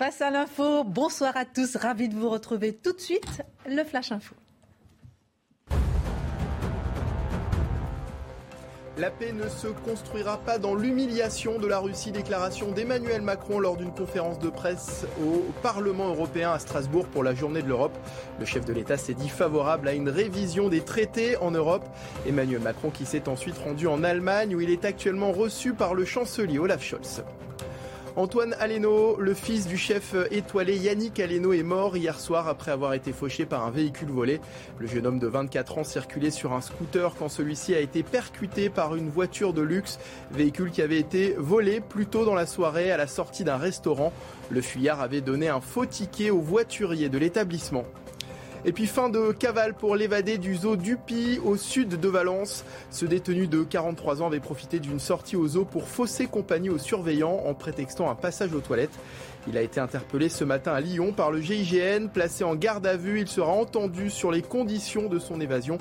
Face à l'info, bonsoir à tous. Ravi de vous retrouver tout de suite. Le Flash Info. La paix ne se construira pas dans l'humiliation de la Russie, déclaration d'Emmanuel Macron lors d'une conférence de presse au Parlement européen à Strasbourg pour la journée de l'Europe. Le chef de l'État s'est dit favorable à une révision des traités en Europe. Emmanuel Macron qui s'est ensuite rendu en Allemagne où il est actuellement reçu par le chancelier Olaf Scholz. Antoine Aleno, le fils du chef étoilé Yannick Aleno, est mort hier soir après avoir été fauché par un véhicule volé. Le jeune homme de 24 ans circulait sur un scooter quand celui-ci a été percuté par une voiture de luxe, véhicule qui avait été volé plus tôt dans la soirée à la sortie d'un restaurant. Le fuyard avait donné un faux ticket au voiturier de l'établissement. Et puis fin de cavale pour l'évadé du zoo Dupi au sud de Valence. Ce détenu de 43 ans avait profité d'une sortie au zoo pour fausser compagnie aux surveillants en prétextant un passage aux toilettes. Il a été interpellé ce matin à Lyon par le GIGN, placé en garde à vue. Il sera entendu sur les conditions de son évasion.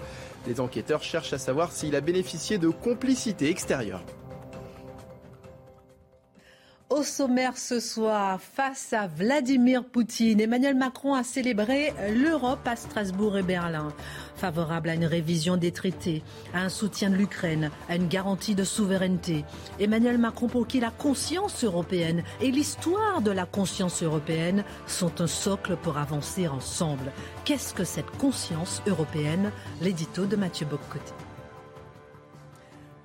Les enquêteurs cherchent à savoir s'il a bénéficié de complicité extérieure. Au sommaire ce soir, face à Vladimir Poutine, Emmanuel Macron a célébré l'Europe à Strasbourg et Berlin. Favorable à une révision des traités, à un soutien de l'Ukraine, à une garantie de souveraineté. Emmanuel Macron pour qui la conscience européenne et l'histoire de la conscience européenne sont un socle pour avancer ensemble. Qu'est-ce que cette conscience européenne? L'édito de Mathieu Boccoté.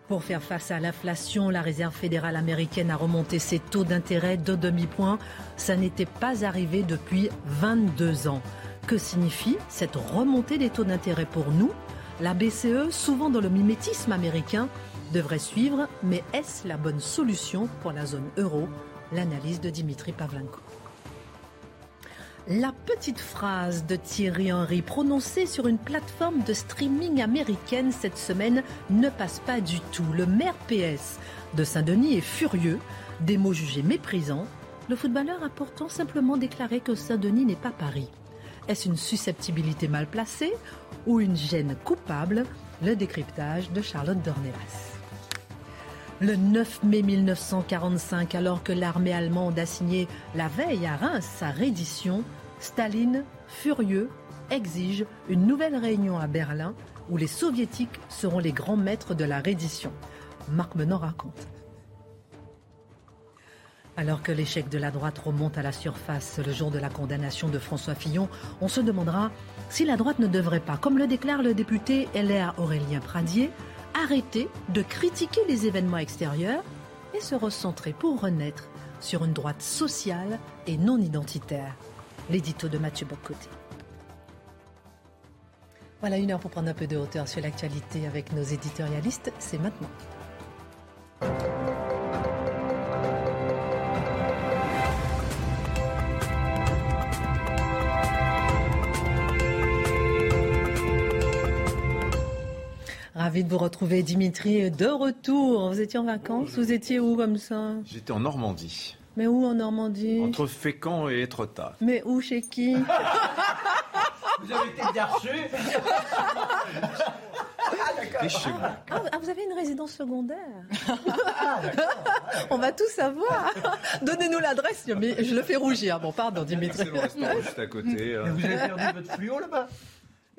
Pour faire face à l'inflation, la Réserve fédérale américaine a remonté ses taux d'intérêt de demi-point. Ça n'était pas arrivé depuis 22 ans. Que signifie cette remontée des taux d'intérêt pour nous? La BCE, souvent dans le mimétisme américain, devrait suivre, mais est-ce la bonne solution pour la zone euro? L'analyse de Dimitri Pavlenko. La petite phrase de Thierry Henry prononcée sur une plateforme de streaming américaine cette semaine ne passe pas du tout. Le maire PS de Saint-Denis est furieux, des mots jugés méprisants. Le footballeur a pourtant simplement déclaré que Saint-Denis n'est pas Paris. Est-ce une susceptibilité mal placée ou une gêne coupable? Le décryptage de Charlotte Dornelas. Le 9 mai 1945, alors que l'armée allemande a signé la veille à Reims sa reddition, Staline, furieux, exige une nouvelle réunion à Berlin où les soviétiques seront les grands maîtres de la reddition. Marc Menon raconte. Alors que l'échec de la droite remonte à la surface le jour de la condamnation de François Fillon, on se demandera si la droite ne devrait pas, comme le déclare le député LR Aurélien Pradier, arrêter de critiquer les événements extérieurs et se recentrer pour renaître sur une droite sociale et non identitaire. L'édito de Mathieu Bocoté. Voilà une heure pour prendre un peu de hauteur sur l'actualité avec nos éditorialistes. C'est maintenant. Ravi de vous retrouver, Dimitri, de retour. Vous étiez en vacances? Vous étiez où comme ça? J'étais en Normandie. Mais où en Normandie? Entre Fécamp et Étretat. Mais où, chez qui? Vous avez été bien reçu Et chez moi. ah, ah, vous avez une résidence secondaire On va tout savoir. Donnez-nous l'adresse, mais je le fais rougir. Bon, pardon, Dimitri. C'est le restaurant juste à côté. Mais vous avez perdu votre fluo là-bas?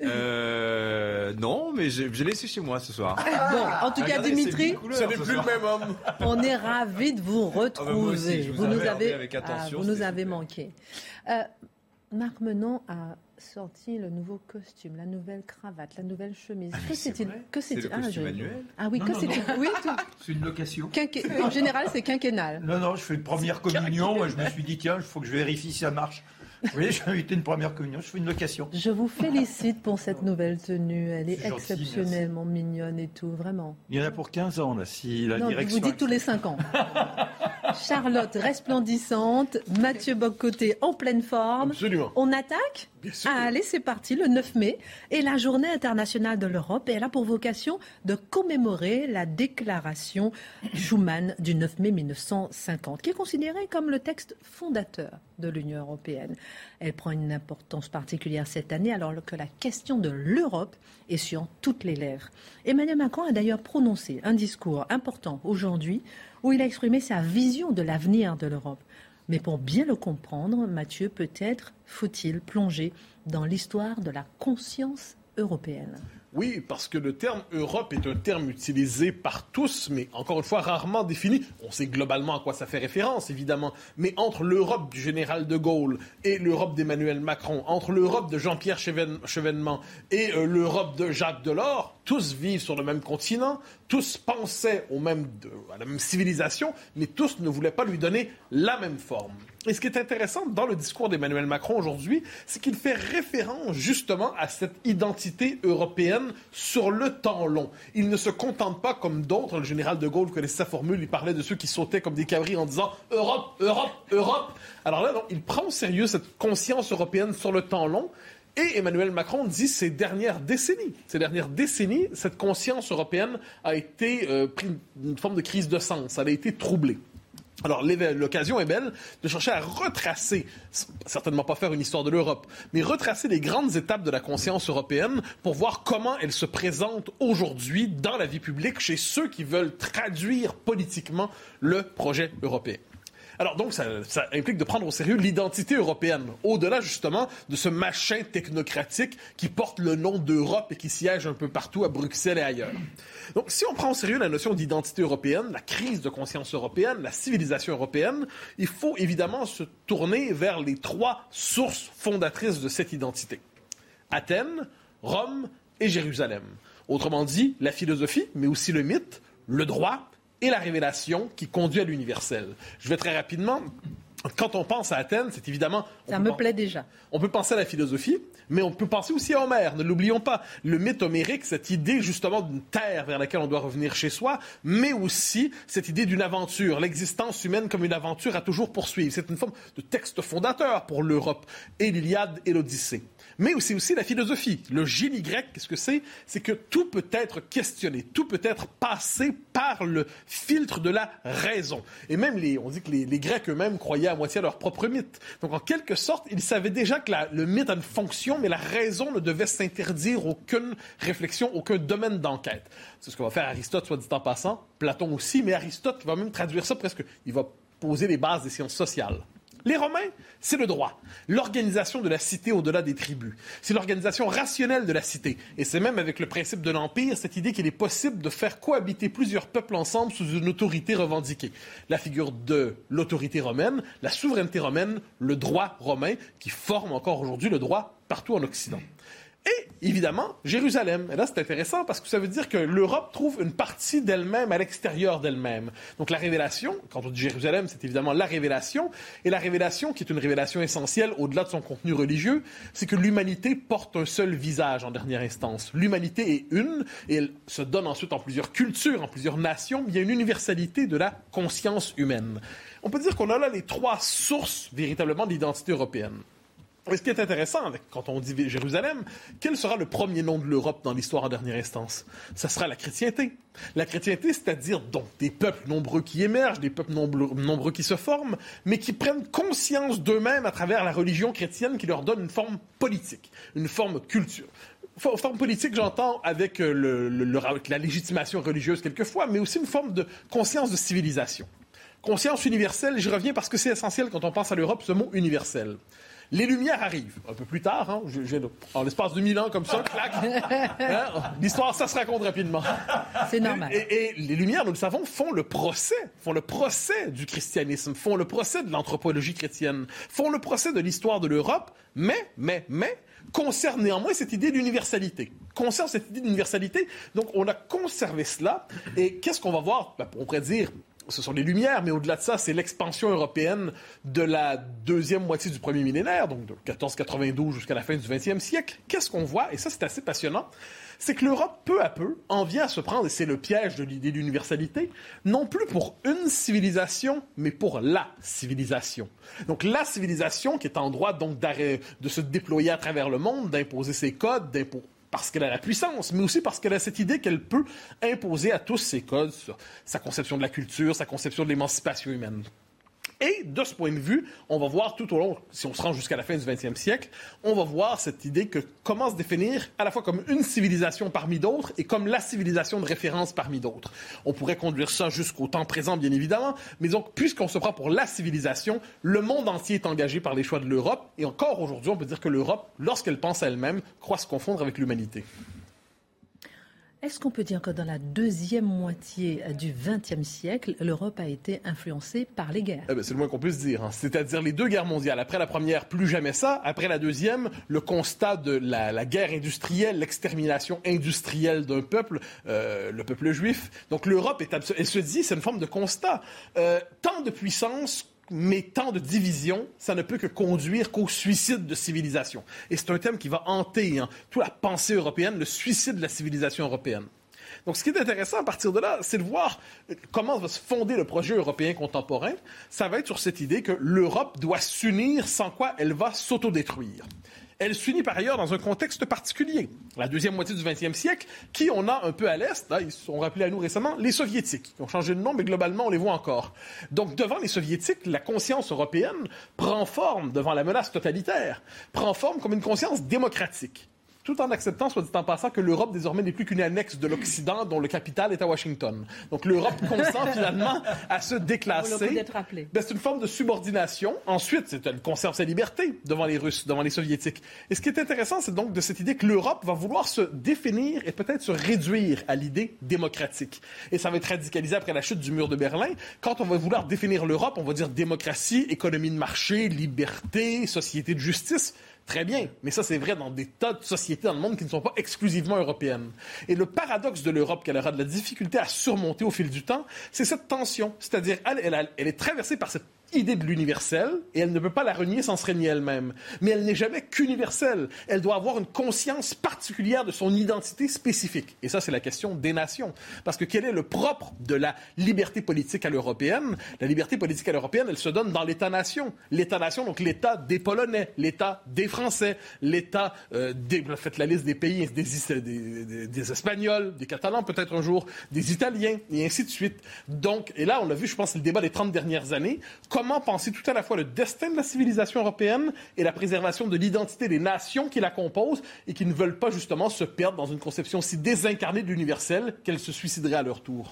Euh, non, mais j'ai j'ai laissé chez moi ce soir. Bon, en tout cas, Regardez, c'est Dimitri, couleurs, ce soir. même homme. on est ravis de vous Ah bah, aussi, retrouver. je vous nous avez, avec ah, vous nous avez manqué. Euh, Marc Menon a sorti le nouveau costume, la nouvelle cravate, la nouvelle chemise. que c'est c'est-il Que C'est le c'est-il Ah, je- annuel Ah oui, Non, que non, c'est-il Oui, tout. C'est une location. En général, c'est quinquennal. Non, non, je fais une première communion. Moi, je me suis dit, tiens, il faut que je vérifie si ça marche. Oui, j'ai invité une première communion, je fais une location. Je vous félicite pour cette nouvelle tenue. Elle est gentil, exceptionnellement mignonne et tout, vraiment. Il y en a pour 15 ans, là, si la non, direction... vous dites tous les 5 ans. Charlotte resplendissante, Mathieu Boccoté en pleine forme. Absolument. On attaque Bien sûr. Ah, Allez, c'est parti, le 9 mai est la journée internationale de l'Europe et elle a pour vocation de commémorer la déclaration Schuman du 9 mai 1950, qui est considérée comme le texte fondateur de l'Union européenne. Elle prend une importance particulière cette année alors que la question de l'Europe est sur toutes les lèvres. Emmanuel Macron a d'ailleurs prononcé un discours important aujourd'hui où il a exprimé sa vision de l'avenir de l'Europe. Mais pour bien le comprendre, Mathieu, peut-être faut-il plonger dans l'histoire de la conscience européenne. Oui, parce que le terme Europe est un terme utilisé par tous, mais encore une fois rarement défini. On sait globalement à quoi ça fait référence, évidemment. Mais entre l'Europe du général de Gaulle et l'Europe d'Emmanuel Macron, entre l'Europe de Jean-Pierre Chevènement et euh, l'Europe de Jacques Delors, tous vivent sur le même continent, tous pensaient de- à la même civilisation, mais tous ne voulaient pas lui donner la même forme. Et ce qui est intéressant dans le discours d'Emmanuel Macron aujourd'hui, c'est qu'il fait référence justement à cette identité européenne sur le temps long. Il ne se contente pas comme d'autres, le général de Gaulle connaissait sa formule, il parlait de ceux qui sautaient comme des cabris en disant Europe, Europe, Europe. Alors là, non, il prend au sérieux cette conscience européenne sur le temps long. Et Emmanuel Macron dit ces dernières décennies, ces dernières décennies, cette conscience européenne a été euh, pris une forme de crise de sens, elle a été troublée. Alors, l'occasion est belle de chercher à retracer, certainement pas faire une histoire de l'Europe, mais retracer les grandes étapes de la conscience européenne pour voir comment elle se présente aujourd'hui dans la vie publique chez ceux qui veulent traduire politiquement le projet européen. Alors donc, ça, implique de prendre au sérieux l'identité européenne, au-delà justement de ce machin technocratique qui porte le nom d'Europe et qui siège un peu partout à Bruxelles et ailleurs. Donc, si on prend au sérieux la notion d'identité européenne, la crise de conscience européenne, la civilisation européenne, il faut évidemment se tourner vers les trois sources fondatrices de cette identité. Athènes, Rome et Jérusalem. Autrement dit, la philosophie, mais aussi le mythe, le droit et la révélation qui conduit à l'universel. Je vais très rapidement. Quand on pense à Athènes, c'est évidemment... Ça me plaît déjà. on peut penser à la philosophie, mais on peut penser aussi à Homère, ne l'oublions pas. Le mythe homérique, cette idée justement d'une terre vers laquelle on doit revenir chez soi, mais aussi cette idée d'une aventure, l'existence humaine comme une aventure à toujours poursuivre. C'est une forme de texte fondateur pour l'Europe, et l'Iliade et l'Odyssée. Mais aussi, aussi la philosophie. Le génie grec, qu'est-ce que c'est? C'est que tout peut être questionné, tout peut être passé par le filtre de la raison. Et même, les, on dit que les, Grecs eux-mêmes croyaient à moitié à leur propre mythe. Donc, en quelque sorte, ils savaient déjà que le mythe a une fonction, mais la raison ne devait s'interdire aucune réflexion, aucun domaine d'enquête. C'est ce que va faire Aristote, soit dit en passant, Platon aussi, mais Aristote va même traduire ça presque, il va poser les bases des sciences sociales. Les Romains, c'est le droit, l'organisation de la cité au-delà des tribus. C'est l'organisation rationnelle de la cité. Et c'est même avec le principe de l'Empire, cette idée qu'il est possible de faire cohabiter plusieurs peuples ensemble sous une autorité revendiquée. La figure de l'autorité romaine, la souveraineté romaine, le droit romain, qui forme encore aujourd'hui le droit partout en Occident. Et évidemment, Jérusalem. Et là, c'est intéressant parce que ça veut dire que l'Europe trouve une partie d'elle-même à l'extérieur d'elle-même. Donc la révélation, quand on dit Jérusalem, c'est évidemment la révélation. Et la révélation, qui est une révélation essentielle au-delà de son contenu religieux, c'est que l'humanité porte un seul visage en dernière instance. L'humanité est une et elle se donne ensuite en plusieurs cultures, en plusieurs nations. mais Il y a une universalité de la conscience humaine. On peut dire qu'on a là les trois sources véritablement d'identité européenne. Et ce qui est intéressant, quand on dit Jérusalem, quel sera le premier nom de l'Europe dans l'histoire en dernière instance? Ça sera la chrétienté. La chrétienté, c'est-à-dire donc des peuples nombreux qui émergent, des peuples nombreux, nombreux qui se forment, mais qui prennent conscience d'eux-mêmes à travers la religion chrétienne qui leur donne une forme politique, une forme culture. For- Forme politique, j'entends avec, euh, avec la légitimation religieuse quelquefois, mais aussi une forme de conscience de civilisation. Conscience universelle, j'y reviens parce que c'est essentiel quand on pense à l'Europe, ce mot universel. Les Lumières arrivent un peu plus tard, hein, je- je- en l'espace de mille ans comme ça, clac. Hein, L'histoire, ça se raconte rapidement. C'est normal. Et, et les Lumières, nous le savons, font le procès, font le procès du christianisme, font le procès de l'anthropologie chrétienne, font le procès de l'histoire de l'Europe, mais, mais, mais, conservent néanmoins cette idée d'universalité. Conservent cette idée d'universalité. Donc, on a conservé cela. Et qu'est-ce qu'on va voir? Ben, on pourrait dire, ce sont les Lumières, mais au-delà de ça, c'est l'expansion européenne de la deuxième moitié du premier millénaire, donc de 1492 jusqu'à la fin du 20e siècle. Qu'est-ce qu'on voit? Et ça, c'est assez passionnant c'est que l'Europe, peu à peu, en vient à se prendre, et c'est le piège de l'idée d'universalité, non plus pour une civilisation, mais pour la civilisation. Donc la civilisation qui est en droit donc de se déployer à travers le monde, d'imposer ses codes, parce qu'elle a la puissance, mais aussi parce qu'elle a cette idée qu'elle peut imposer à tous ses codes sa conception de la culture, sa conception de l'émancipation humaine. Et de ce point de vue, on va voir tout au long, si on se rend jusqu'à la fin du 20e siècle, on va voir cette idée que comment se définir à la fois comme une civilisation parmi d'autres et comme la civilisation de référence parmi d'autres. On pourrait conduire ça jusqu'au temps présent, bien évidemment, mais donc, puisqu'on se prend pour la civilisation, le monde entier est engagé par les choix de l'Europe, et encore aujourd'hui, on peut dire que l'Europe, lorsqu'elle pense à elle-même, croit se confondre avec l'humanité. Est-ce qu'on peut dire que dans la deuxième moitié du XXe siècle, l'Europe a été influencée par les guerres? Eh ben, C'est le moins qu'on puisse dire. Hein. C'est-à-dire les deux guerres mondiales. Après la première, plus jamais ça. Après la deuxième, le constat de la, guerre industrielle, l'extermination industrielle d'un peuple, euh, le peuple juif. Donc l'Europe, est elle se dit, c'est une forme de constat. Euh, tant de puissance mais tant de division, ça ne peut que conduire qu'au suicide de civilisation. Et c'est un thème qui va hanter hein, toute la pensée européenne, le suicide de la civilisation européenne. Donc, ce qui est intéressant à partir de là, c'est de voir comment va se fonder le projet européen contemporain. Ça va être sur cette idée que l'Europe doit s'unir, sans quoi elle va s'autodétruire. Elle s'unit par ailleurs dans un contexte particulier. La deuxième moitié du XXe siècle, qui on a un peu à l'Est, hein, ils sont rappelés à nous récemment, les Soviétiques, qui ont changé de nom, mais globalement, on les voit encore. Donc, devant les Soviétiques, la conscience européenne prend forme devant la menace totalitaire, prend forme comme une conscience démocratique tout en acceptant, soit dit en passant, que l'Europe désormais n'est plus qu'une annexe de l'Occident dont le capital est à Washington. Donc l'Europe consent finalement à se déclasser. Ben, c'est une forme de subordination. Ensuite, elle conserve sa liberté devant les Russes, devant les Soviétiques. Et ce qui est intéressant, c'est donc de cette idée que l'Europe va vouloir se définir et peut-être se réduire à l'idée démocratique. Et ça va être radicalisé après la chute du mur de Berlin. Quand on va vouloir définir l'Europe, on va dire démocratie, économie de marché, liberté, société de justice. Très bien, mais ça c'est vrai dans des tas de sociétés dans le monde qui ne sont pas exclusivement européennes. Et le paradoxe de l'Europe qu'elle aura de la difficulté à surmonter au fil du temps, c'est cette tension. C'est-à-dire, elle, elle, est traversée par cette idée de l'universel et elle ne peut pas la renier sans se renier elle-même. Mais elle n'est jamais qu'universelle. Elle doit avoir une conscience particulière de son identité spécifique. Et ça, c'est la question des nations. Parce que quel est le propre de la liberté politique à l'européenne? La liberté politique à l'européenne, elle se donne dans l'État-nation. L'État-nation, donc l'État des Polonais, l'État des Français, l'État euh, des... Faites la liste des pays, des, Espagnols, des Catalans peut-être un jour, des Italiens, et ainsi de suite. Donc, et là, on l'a vu, je pense, le débat des 30 dernières années, comment penser tout à la fois le destin de la civilisation européenne et la préservation de l'identité des nations qui la composent et qui ne veulent pas justement se perdre dans une conception si désincarnée de l'universel qu'elles se suicideraient à leur tour.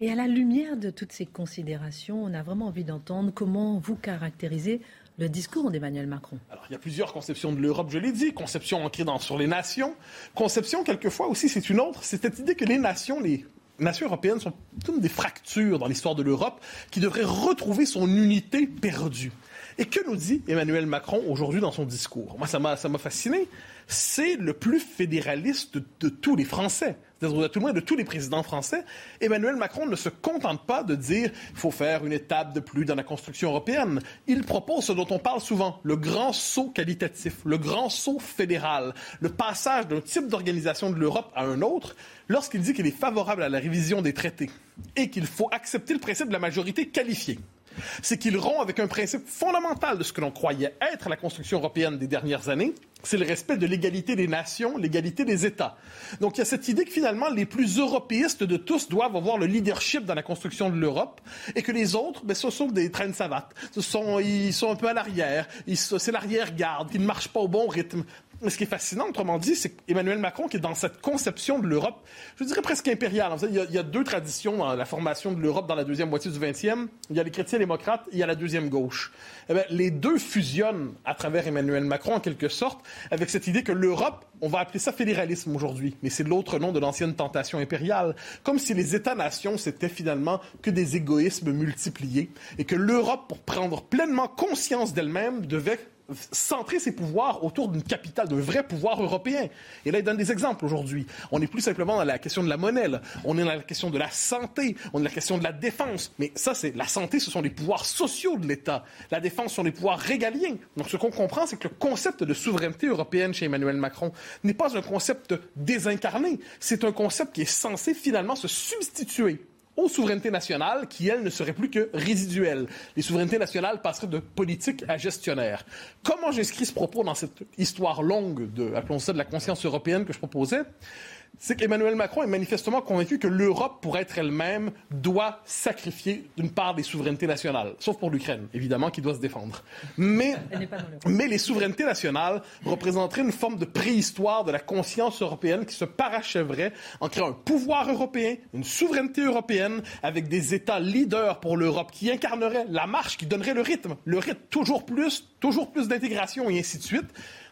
Et à la lumière de toutes ces considérations, on a vraiment envie d'entendre comment vous caractérisez le discours d'Emmanuel Macron. Alors, il y a plusieurs conceptions de l'Europe, je l'ai dit. Conception ancrée dans, sur les nations. Conception, quelquefois aussi, c'est une autre. C'est cette idée que les nations, les nations européennes sont comme des fractures dans l'histoire de l'Europe qui devraient retrouver son unité perdue. Et que nous dit Emmanuel Macron aujourd'hui dans son discours? Moi, ça m'a, fasciné. C'est le plus fédéraliste de, tous les Français, c'est-à-dire tout le moins de tous les présidents français. Emmanuel Macron ne se contente pas de dire il faut faire une étape de plus dans la construction européenne. Il propose ce dont on parle souvent, le grand saut qualitatif, le grand saut fédéral, le passage d'un type d'organisation de l'Europe à un autre lorsqu'il dit qu'il est favorable à la révision des traités et qu'il faut accepter le principe de la majorité qualifiée. C'est qu'il rompt avec un principe fondamental de ce que l'on croyait être la construction européenne des dernières années, c'est le respect de l'égalité des nations, l'égalité des États. Donc il y a cette idée que finalement les plus européistes de tous doivent avoir le leadership dans la construction de l'Europe et que les autres, ben, ce sont des trains de ils sont un peu à l'arrière, c'est l'arrière-garde, qui ne marchent pas au bon rythme ce qui est fascinant, autrement dit, c'est Emmanuel Macron qui est dans cette conception de l'Europe, je dirais presque impériale. Il y, a, deux traditions dans la formation de l'Europe dans la deuxième moitié du 20e. Il y a les chrétiens démocrates et il y a la deuxième gauche. Eh les deux fusionnent à travers Emmanuel Macron, en quelque sorte, avec cette idée que l'Europe, on va appeler ça fédéralisme aujourd'hui, mais c'est l'autre nom de l'ancienne tentation impériale. Comme si les États-nations, c'était finalement que des égoïsmes multipliés et que l'Europe, pour prendre pleinement conscience d'elle-même, devait centrer ses pouvoirs autour d'une capitale, d'un vrai pouvoir européen. Et là, il donne des exemples aujourd'hui. On n'est plus simplement dans la question de la monnaie, on est dans la question de la santé, on est dans la question de la défense. Mais ça, c'est la santé, ce sont les pouvoirs sociaux de l'État. La défense, ce sont les pouvoirs régaliens. Donc, ce qu'on comprend, c'est que le concept de souveraineté européenne chez Emmanuel Macron n'est pas un concept désincarné. C'est un concept qui est censé finalement se substituer aux souverainetés nationales qui, elles, ne seraient plus que résiduelles. Les souverainetés nationales passeraient de politique à gestionnaire. Comment j'inscris ce propos dans cette histoire longue de, appelons ça, de la conscience européenne que je proposais? C'est qu'Emmanuel Macron est manifestement convaincu que l'Europe, pour être elle-même, doit sacrifier une part des souverainetés nationales, sauf pour l'Ukraine, évidemment, qui doit se défendre. Mais, mais les souverainetés nationales représenteraient une forme de préhistoire de la conscience européenne qui se parachèverait en créant un pouvoir européen, une souveraineté européenne, avec des États leaders pour l'Europe qui incarneraient la marche, qui donnerait le rythme, le rythme toujours plus, toujours plus d'intégration et ainsi de suite.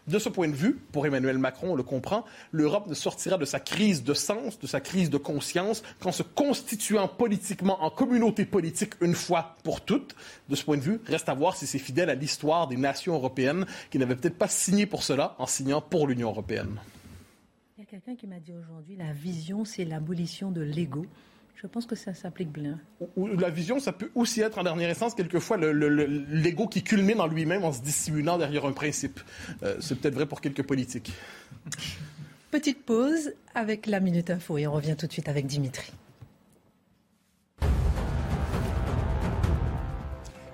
De ce point de vue, pour Emmanuel Macron, on le comprend, l'Europe ne sortira de sa crise de sens, de sa crise de conscience, qu'en se constituant politiquement en communauté politique une fois pour toutes. De ce point de vue, reste à voir si c'est fidèle à l'histoire des nations européennes qui n'avaient peut-être pas signé pour cela en signant pour l'Union européenne. Il y a quelqu'un qui m'a dit aujourd'hui, la vision, c'est l'abolition de l'ego. Je pense que ça s'applique bien. la vision, ça peut aussi être en dernière instance quelquefois l'ego qui culmine en lui-même en se dissimulant derrière un principe. Euh, c'est peut-être vrai pour quelques politiques. Petite pause avec la Minute Info et on revient tout de suite avec Dimitri.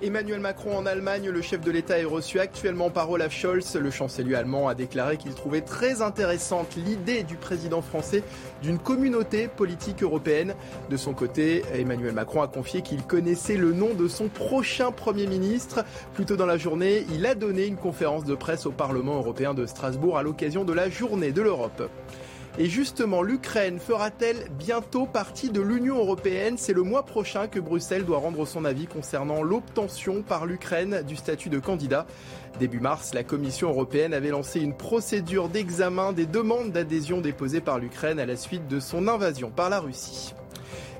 Emmanuel Macron en Allemagne, le chef de l'État est reçu actuellement par Olaf Scholz. Le chancelier allemand a déclaré qu'il trouvait très intéressante l'idée du président français d'une communauté politique européenne. De son côté, Emmanuel Macron a confié qu'il connaissait le nom de son prochain Premier ministre. Plus tôt dans la journée, il a donné une conférence de presse au Parlement européen de Strasbourg à l'occasion de la journée de l'Europe. Et justement, l'Ukraine fera-t-elle bientôt partie de l'Union européenne? C'est le mois prochain que Bruxelles doit rendre son avis concernant l'obtention par l'Ukraine du statut de candidat. Début mars, la Commission européenne avait lancé une procédure d'examen des demandes d'adhésion déposées par l'Ukraine à la suite de son invasion par la Russie.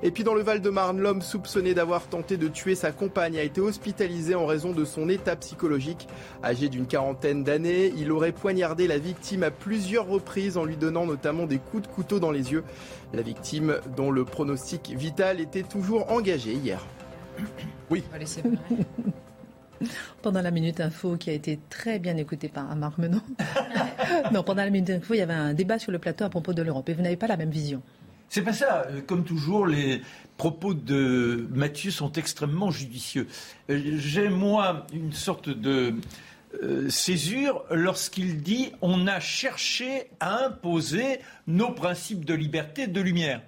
Et puis dans le Val-de-Marne, l'homme soupçonné d'avoir tenté de tuer sa compagne a été hospitalisé en raison de son état psychologique. Âgé d'une quarantaine d'années, il aurait poignardé la victime à plusieurs reprises en lui donnant notamment des coups de couteau dans les yeux. La victime, dont le pronostic vital était toujours engagé hier. Oui. Pendant la Minute Info, qui a été très bien écoutée par Marc Menon. non, pendant la Minute Info, il y avait un débat sur le plateau à propos de l'Europe. Et vous n'avez pas la même vision. C'est pas ça. Euh, comme toujours, les propos de Mathieu sont extrêmement judicieux. Euh, j'ai, moi, une sorte de euh, césure lorsqu'il dit on a cherché à imposer nos principes de liberté, de lumière.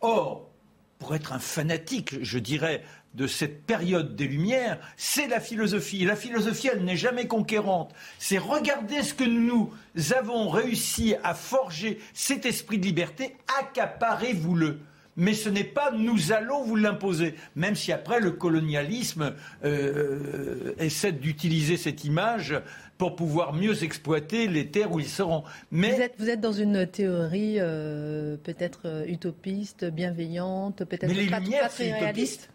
Or, pour être un fanatique, je dirais, de cette période des Lumières, c'est la philosophie. Et la philosophie, elle n'est jamais conquérante. C'est regarder ce que nous avons réussi à forger, cet esprit de liberté, accaparez-vous-le. Mais ce n'est pas nous allons vous l'imposer, même si après le colonialisme euh, essaie d'utiliser cette image pour pouvoir mieux exploiter les terres où ils seront. Mais vous êtes, dans une théorie euh, peut-être euh, utopiste, bienveillante, peut-être pas, pas, très réaliste.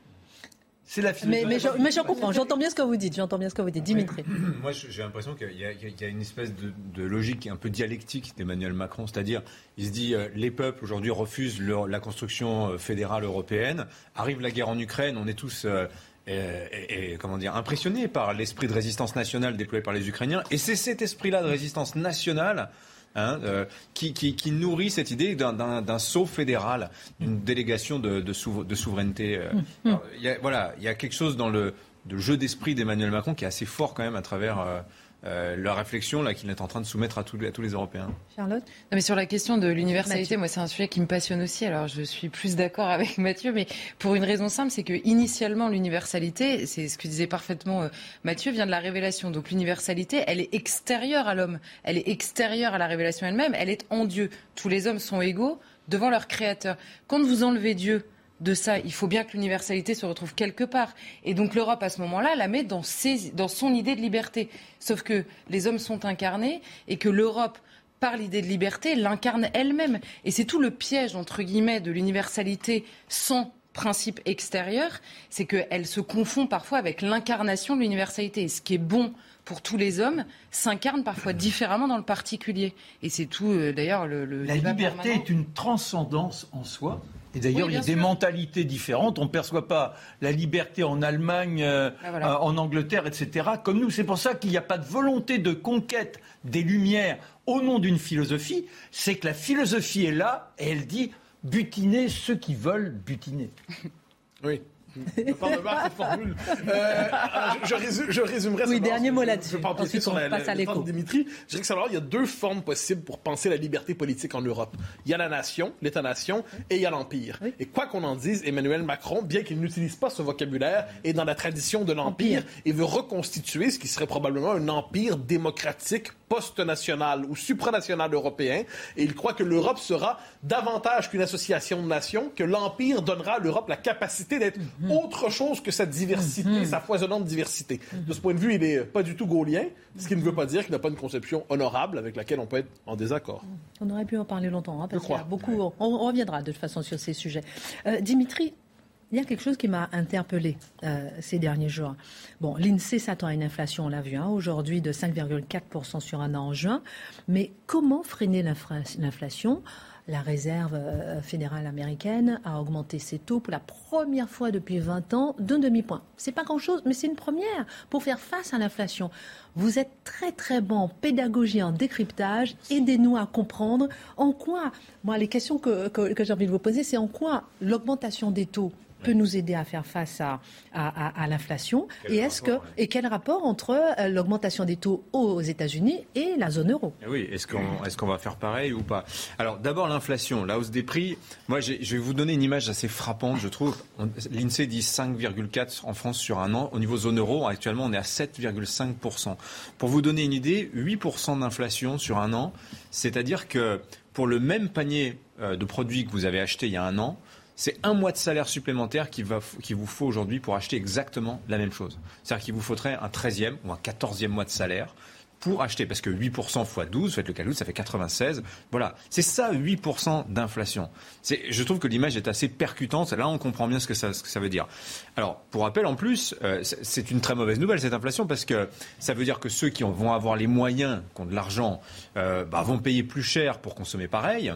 C'est la Mais, mais, j'en comprends, j'entends bien ce que vous dites, j'entends bien ce que vous dites. Dimitri. Moi, j'ai l'impression qu'il y, a une espèce de, logique un peu dialectique d'Emmanuel Macron, c'est-à-dire, il se dit, euh, les peuples aujourd'hui refusent la construction euh, fédérale européenne, arrive la guerre en Ukraine, on est tous... Euh, et, comment dire, impressionnés par l'esprit de résistance nationale déployé par les Ukrainiens. Et c'est cet esprit-là de résistance nationale Hein, euh, qui, nourrit cette idée d'un saut fédéral, d'une délégation de, souveraineté. Voilà, il y a quelque chose dans le, jeu d'esprit d'Emmanuel Macron qui est assez fort quand même à travers euh, euh, la réflexion là qu'il est en train de soumettre à tous, à tous les Européens. Charlotte? Mais Sur la question de l'universalité, moi c'est un sujet qui me passionne aussi. Alors je suis plus d'accord avec Mathieu, mais pour une raison simple, c'est que initialement l'universalité, c'est ce que disait parfaitement euh, Mathieu, vient de la révélation. Donc l'universalité, elle est extérieure à l'homme, elle est extérieure à la révélation elle-même, elle est en Dieu. Tous les hommes sont égaux devant leur Créateur. Quand vous enlevez Dieu de ça. Il faut bien que l'universalité se retrouve quelque part. Et donc l'Europe, à ce moment-là, la met dans, dans son idée de liberté. Sauf que les hommes sont incarnés et que l'Europe, par l'idée de liberté, l'incarne elle-même. Et c'est tout le piège, entre guillemets, de l'universalité sans principe extérieur, c'est qu'elle se confond parfois avec l'incarnation de l'universalité. Ce qui est bon pour tous les hommes s'incarne parfois différemment dans le particulier. Et c'est tout, euh, d'ailleurs, le, La liberté est une transcendance en soi. Et d'ailleurs, il y a des mentalités différentes. On ne perçoit pas la liberté en Allemagne, euh, ah, euh, en Angleterre, etc., comme nous. C'est pour ça qu'il n'y a pas de volonté de conquête des Lumières au nom d'une philosophie. C'est que la philosophie est là et elle dit butiner ceux qui veulent butiner. Oui. Cette formule. Euh, je, je, résumerai Oui, dernier mot là-dessus. Je parle sur la, passe à l'écho. Dimitri. Je dirais que savoir, il y a deux formes possibles pour penser la liberté politique en Europe. Il y a la nation, l'État-nation, et il y a l'Empire. Et quoi qu'on en dise, Emmanuel Macron, bien qu'il n'utilise pas ce vocabulaire, est dans la tradition de l'Empire et veut reconstituer ce qui serait probablement un empire démocratique post-national ou supranational européen. Et il croit que l'Europe sera davantage qu'une association de nations, que l'Empire donnera à l'Europe la capacité d'être mhm. autre chose que sa diversité, mhm. sa foisonnante diversité. De ce point de vue, il n'est pas du tout gaulien, ce qui ne veut pas dire qu'il n'a pas une conception honorable avec laquelle on peut être en désaccord. On aurait pu en parler longtemps, hein, parce qu'il y a beaucoup. On, reviendra de toute façon sur ces sujets. Euh, Dimitri, il y a quelque chose qui m'a interpellé euh, ces derniers jours. Bon, l'INSEE s'attend à une inflation, on l'a vu, hein, aujourd'hui de 5,4% sur un an en juin. Mais comment freiner l'inflation? La réserve euh, fédérale américaine a augmenté ses taux pour la première fois depuis 20 ans d'un demi-point. C'est pas grand-chose, mais c'est une première pour faire face à l'inflation. Vous êtes très très bon en pédagogie, en décryptage. Aidez-nous à comprendre en quoi, moi les questions que j'ai envie de vous poser, c'est en quoi l'augmentation des taux peut nous aider à faire face à, à, l'inflation Et est-ce que et quel rapport entre euh, l'augmentation des taux aux États-Unis et la zone euro? Eh Oui, est-ce qu'on est-ce qu'on va faire pareil ou pas? Alors d'abord l'inflation, la hausse des prix. Moi, je vais vous donner une image assez frappante, je trouve. L'Insee dit 5,4 en France sur un an. Au niveau zone euro, actuellement, on est à 7,5 Pour vous donner une idée, 8 d'inflation sur un an, c'est-à-dire que pour le même panier euh, de produits que vous avez acheté il y a un an, c'est un mois de salaire supplémentaire qu'il vous faut aujourd'hui pour acheter exactement la même chose. C'est-à-dire qu'il vous faudrait un 13e ou un 14e mois de salaire pour acheter, parce que 8% x 12, faites le calcul, ça fait 96. Voilà, c'est ça 8% d'inflation. Je trouve que l'image est assez percutante, là on comprend bien ce que ça, veut dire. Alors, pour rappel, en plus, euh, c'est une très mauvaise nouvelle cette inflation, parce que ça veut dire que ceux qui vont avoir les moyens, qui ont de l'argent, euh, bah, vont payer plus cher pour consommer pareil,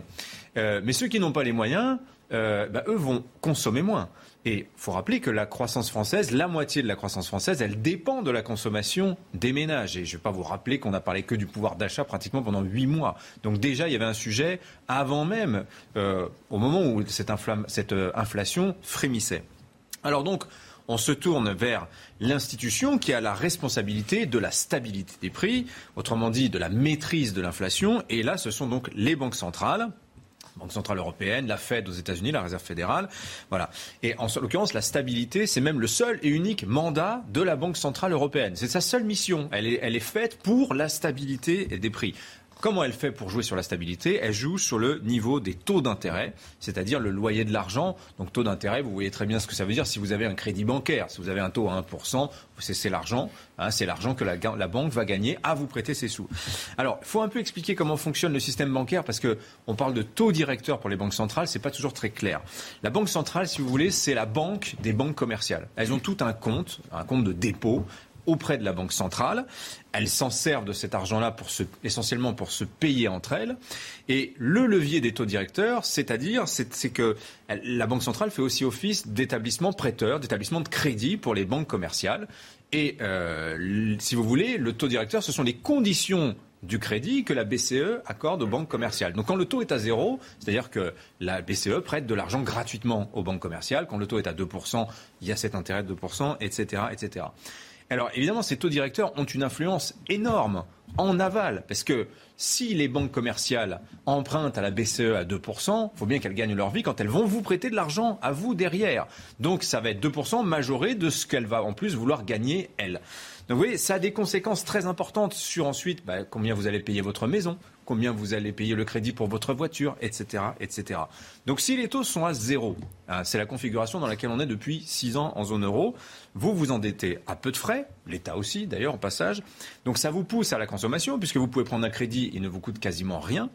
euh, mais ceux qui n'ont pas les moyens, euh, bah, eux vont consommer moins. Et il faut rappeler que la croissance française, la moitié de la croissance française, elle dépend de la consommation des ménages. Et je ne vais pas vous rappeler qu'on a parlé que du pouvoir d'achat pratiquement pendant huit mois. Donc déjà, il y avait un sujet avant même, euh, au moment où cette, cette euh, inflation frémissait. Alors donc, on se tourne vers l'institution qui a la responsabilité de la stabilité des prix, autrement dit de la maîtrise de l'inflation. Et là, ce sont donc les banques centrales Banque centrale européenne, la Fed aux États-Unis, la Réserve fédérale. Voilà. Et en l'occurrence, la stabilité, c'est même le seul et unique mandat de la Banque centrale européenne. C'est sa seule mission. Elle est, elle est faite pour la stabilité des prix. Comment elle fait pour jouer sur la stabilité? Elle joue sur le niveau des taux d'intérêt, c'est-à-dire le loyer de l'argent. Donc taux d'intérêt, vous voyez très bien ce que ça veut dire si vous avez un crédit bancaire. Si vous avez un taux à 1%, c'est l'argent, hein, c'est l'argent que la, banque va gagner à vous prêter ses sous. Alors, il faut un peu expliquer comment fonctionne le système bancaire parce que on parle de taux directeur pour les banques centrales, c'est pas toujours très clair. La banque centrale, si vous voulez, c'est la banque des banques commerciales. Elles ont tout un compte, un compte de dépôt auprès de la Banque centrale. Elles s'en servent de cet argent-là pour essentiellement pour se payer entre elles. Et le levier des taux directeurs, c'est-à-dire, c'est que la Banque centrale fait aussi office d'établissement prêteur, d'établissement de crédit pour les banques commerciales. Et euh, si vous voulez, le taux directeur, ce sont les conditions du crédit que la BCE accorde aux banques commerciales. Donc quand le taux est à zéro, c'est-à-dire que la BCE prête de l'argent gratuitement aux banques commerciales. Quand le taux est à 2%, il y a cet intérêt de 2%, etc., etc. Alors évidemment, ces taux directeurs ont une influence énorme en aval, parce que si les banques commerciales empruntent à la BCE à 2%, il faut bien qu'elles gagnent leur vie quand elles vont vous prêter de l'argent à vous derrière. Donc ça va être 2% majoré de ce qu'elle va en plus vouloir gagner elle. Donc vous voyez, ça a des conséquences très importantes sur ensuite bah, combien vous allez payer votre maison, combien vous allez payer le crédit pour votre voiture, etc. etc. Donc si les taux sont à zéro, hein, c'est la configuration dans laquelle on est depuis six ans en zone euro, vous vous endettez à peu de frais, l'État aussi d'ailleurs en passage, donc ça vous pousse à la consommation consommation, puisque vous pouvez prendre un crédit, il ne vous coûte quasiment rien.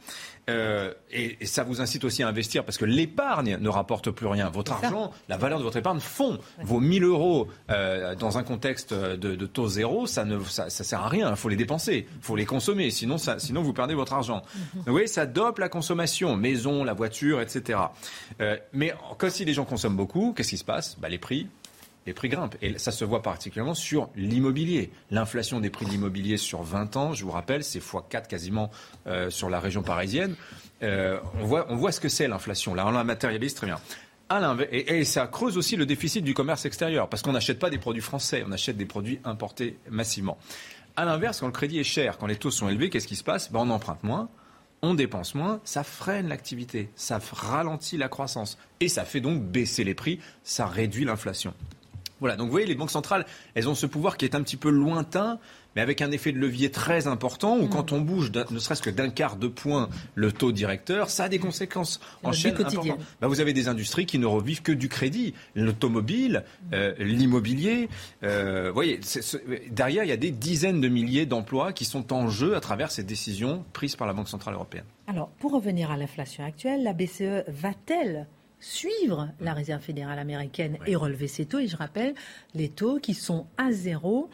Euh, et, ça vous incite aussi à investir parce que l'épargne ne rapporte plus rien. Votre argent, la valeur de votre épargne fond. Vos 1000 euros euh, dans un contexte de, taux zéro, ça ne ça, sert à rien. Il faut les dépenser, il faut les consommer. Sinon, ça, sinon vous perdez votre argent. Vous voyez, ça dope la consommation, maison, la voiture, etc. Euh, mais quand si les gens consomment beaucoup, qu'est-ce qui se passe? Bah, Les prix les prix grimpent. Et ça se voit particulièrement sur l'immobilier. L'inflation des prix de l'immobilier sur 20 ans, je vous rappelle, c'est x4 quasiment euh, sur la région parisienne. Euh, on, voit, on voit ce que c'est l'inflation. Là, on la matérialise très bien. Et, et, ça creuse aussi le déficit du commerce extérieur, parce qu'on n'achète pas des produits français, on achète des produits importés massivement. À l'inverse, quand le crédit est cher, quand les taux sont élevés, qu'est-ce qui se passe? Ben, On emprunte moins, on dépense moins, ça freine l'activité, ça ralentit la croissance, et ça fait donc baisser les prix, ça réduit l'inflation. Voilà, donc vous voyez, les banques centrales, elles ont ce pouvoir qui est un petit peu lointain, mais avec un effet de levier très important, où mm. quand on bouge ne serait-ce que d'un quart de point le taux directeur, ça a des conséquences en chaîne importantes. Bah, vous avez des industries qui ne revivent que du crédit, l'automobile, euh, l'immobilier. Euh, vous voyez, derrière, il y a des dizaines de milliers d'emplois qui sont en jeu à travers ces décisions prises par la Banque Centrale Européenne. Alors, pour revenir à l'inflation actuelle, la BCE va-t-elle suivre la Réserve fédérale américaine et relever ses taux. Et je rappelle les taux qui sont à zéro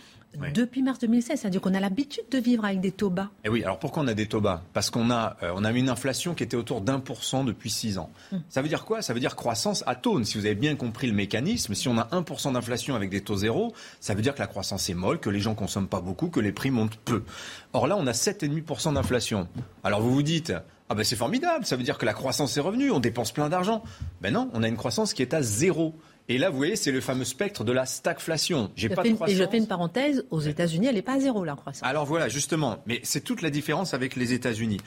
depuis mars 2016. C'est-à-dire qu'on a l'habitude de vivre avec des taux bas. Et oui, alors pourquoi on a des taux bas? Parce qu'on a, euh, on a une inflation qui était autour d'un pour cent depuis six ans. Hum. Ça veut dire quoi? Ça veut dire croissance atone. Si vous avez bien compris le mécanisme, si on a 1% d'inflation avec des taux zéro, ça veut dire que la croissance est molle, que les gens consomment pas beaucoup, que les prix montent peu. Or là, on a 7,5% d'inflation. Alors vous vous dites, ah ben c'est formidable, ça veut dire que la croissance est revenue, on dépense plein d'argent. Ben non, on a une croissance qui est à zéro. Et là, vous voyez, c'est le fameux spectre de la stagflation. J'ai pas de croissance. Et je fais une parenthèse, aux États-Unis, elle n'est pas à zéro, la croissance. Alors voilà, justement, mais c'est toute la différence avec les États-Unis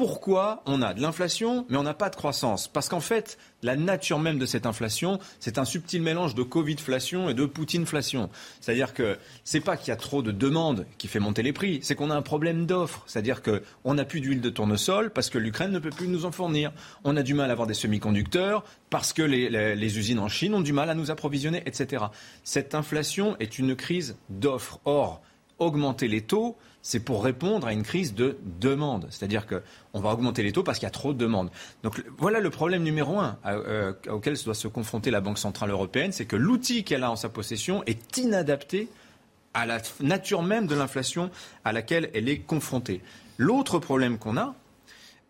pourquoi on a de l'inflation, mais on n'a pas de croissance Parce qu'en fait, la nature même de cette inflation, c'est un subtil mélange de Covidflation et de Poutineflation. C'est-à-dire que c'est pas qu'il y a trop de demandes qui fait monter les prix, c'est qu'on a un problème d'offre. C'est-à-dire qu'on n'a plus d'huile de tournesol parce que l'Ukraine ne peut plus nous en fournir. On a du mal à avoir des semi-conducteurs parce que les, les usines en Chine ont du mal à nous approvisionner, etc. Cette inflation est une crise d'offre. Or, augmenter les taux, c'est pour répondre à une crise de demande. C'est-à-dire qu'on va augmenter les taux parce qu'il y a trop de demandes. Donc voilà le problème numéro un euh, auquel doit se confronter la Banque Centrale Européenne, c'est que l'outil qu'elle a en sa possession est inadapté à la nature même de l'inflation à laquelle elle est confrontée. L'autre problème qu'on a,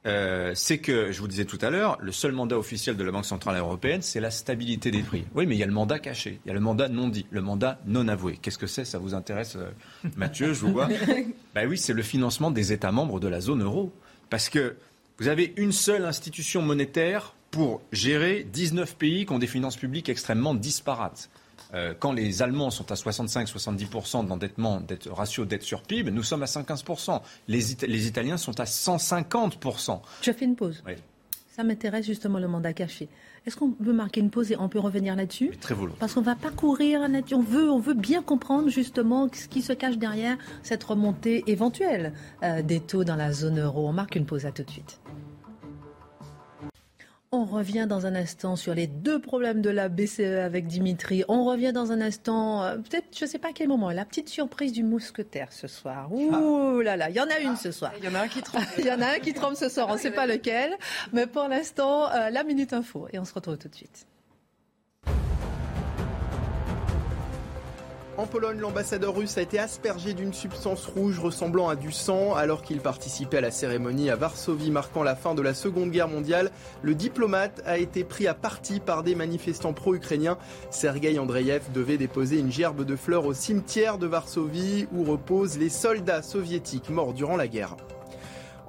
euh, c'est que, je vous disais tout à l'heure, le seul mandat officiel de la Banque Centrale Européenne, c'est la stabilité des prix. Oui, mais il y a le mandat caché, il y a le mandat non dit, le mandat non avoué. Qu'est-ce que c'est? Ça vous intéresse, euh, Mathieu Je vous vois? ben oui, c'est le financement des États membres de la zone euro. Parce que vous avez une seule institution monétaire pour gérer 19 pays qui ont des finances publiques extrêmement disparates. Euh, quand les Allemands sont à 65-70% d'endettement, ratio dette sur PIB, nous sommes à 115%. Les, les Italiens sont à 150%. Je fais une pause. Ça m'intéresse justement le mandat caché. Est-ce qu'on peut marquer une pause et on peut revenir là-dessus Très volontiers. Parce qu'on va parcourir, on veut, on veut bien comprendre justement ce qui se cache derrière cette remontée éventuelle euh, des taux dans la zone euro. On marque une pause à tout de suite. On revient dans un instant sur les deux problèmes de la BCE avec Dimitri. On revient dans un instant, euh, peut-être, je ne sais pas à quel moment, la petite surprise du mousquetaire ce soir. Ouh là là, il y en a une ce soir. Il y en a un qui trompe. Il y en a un qui trompe ce soir, on ne sait pas lequel. Mais pour l'instant, euh, la Minute Info. Et on se retrouve tout de suite. En Pologne, l'ambassadeur russe a été aspergé d'une substance rouge ressemblant à du sang alors qu'il participait à la cérémonie à Varsovie marquant la fin de la Seconde Guerre mondiale. Le diplomate a été pris à partie par des manifestants pro-ukrainiens. Sergei Andreyev devait déposer une gerbe de fleurs au cimetière de Varsovie où reposent les soldats soviétiques morts durant la guerre.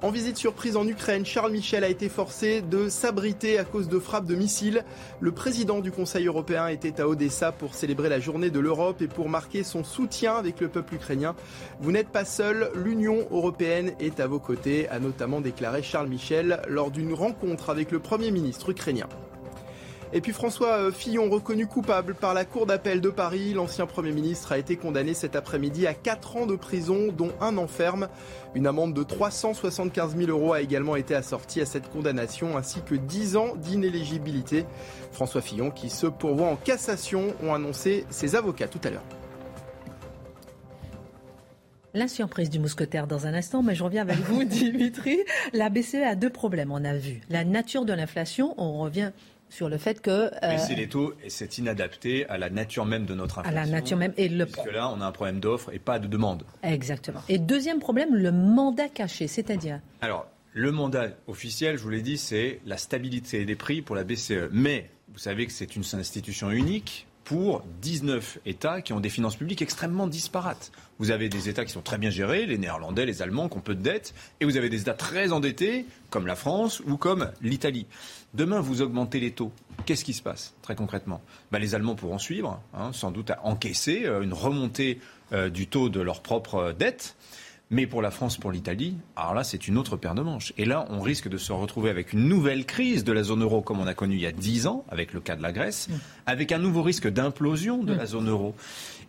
En visite surprise en Ukraine, Charles Michel a été forcé de s'abriter à cause de frappes de missiles. Le président du Conseil européen était à Odessa pour célébrer la journée de l'Europe et pour marquer son soutien avec le peuple ukrainien. Vous n'êtes pas seul, l'Union européenne est à vos côtés, a notamment déclaré Charles Michel lors d'une rencontre avec le Premier ministre ukrainien. Et puis François euh, Fillon, reconnu coupable par la Cour d'appel de Paris, l'ancien Premier ministre a été condamné cet après-midi à 4 ans de prison, dont un an ferme. Une amende de 375 000 euros a également été assortie à cette condamnation, ainsi que 10 ans d'inéligibilité. François Fillon, qui se pourvoit en cassation, ont annoncé ses avocats tout à l'heure. La surprise du mousquetaire dans un instant, mais je reviens avec vous, Dimitri. La BCE a deux problèmes, on a vu. La nature de l'inflation, on revient sur le fait que... Euh, Baisser les taux, et c'est inadapté à la nature même de notre inflation. À la nature même. Et le... Puisque là, on a un problème d'offre et pas de demande. Exactement. Et deuxième problème, le mandat caché, c'est-à-dire Alors, le mandat officiel, je vous l'ai dit, c'est la stabilité des prix pour la BCE. Mais vous savez que c'est une institution unique pour 19 États qui ont des finances publiques extrêmement disparates. Vous avez des États qui sont très bien gérés, les Néerlandais, les Allemands, qui ont peu de dettes, et vous avez des États très endettés, comme la France ou comme l'Italie. Demain, vous augmentez les taux. Qu'est-ce qui se passe très concrètement? Ben, Les Allemands pourront suivre, hein, sans doute à encaisser euh, une remontée euh, du taux de leurs propres dettes. Mais pour la France, pour l'Italie, alors là, c'est une autre paire de manches. Et là, on risque de se retrouver avec une nouvelle crise de la zone euro comme on a connu il y a dix ans, avec le cas de la Grèce, mm. avec un nouveau risque d'implosion de mm. la zone euro.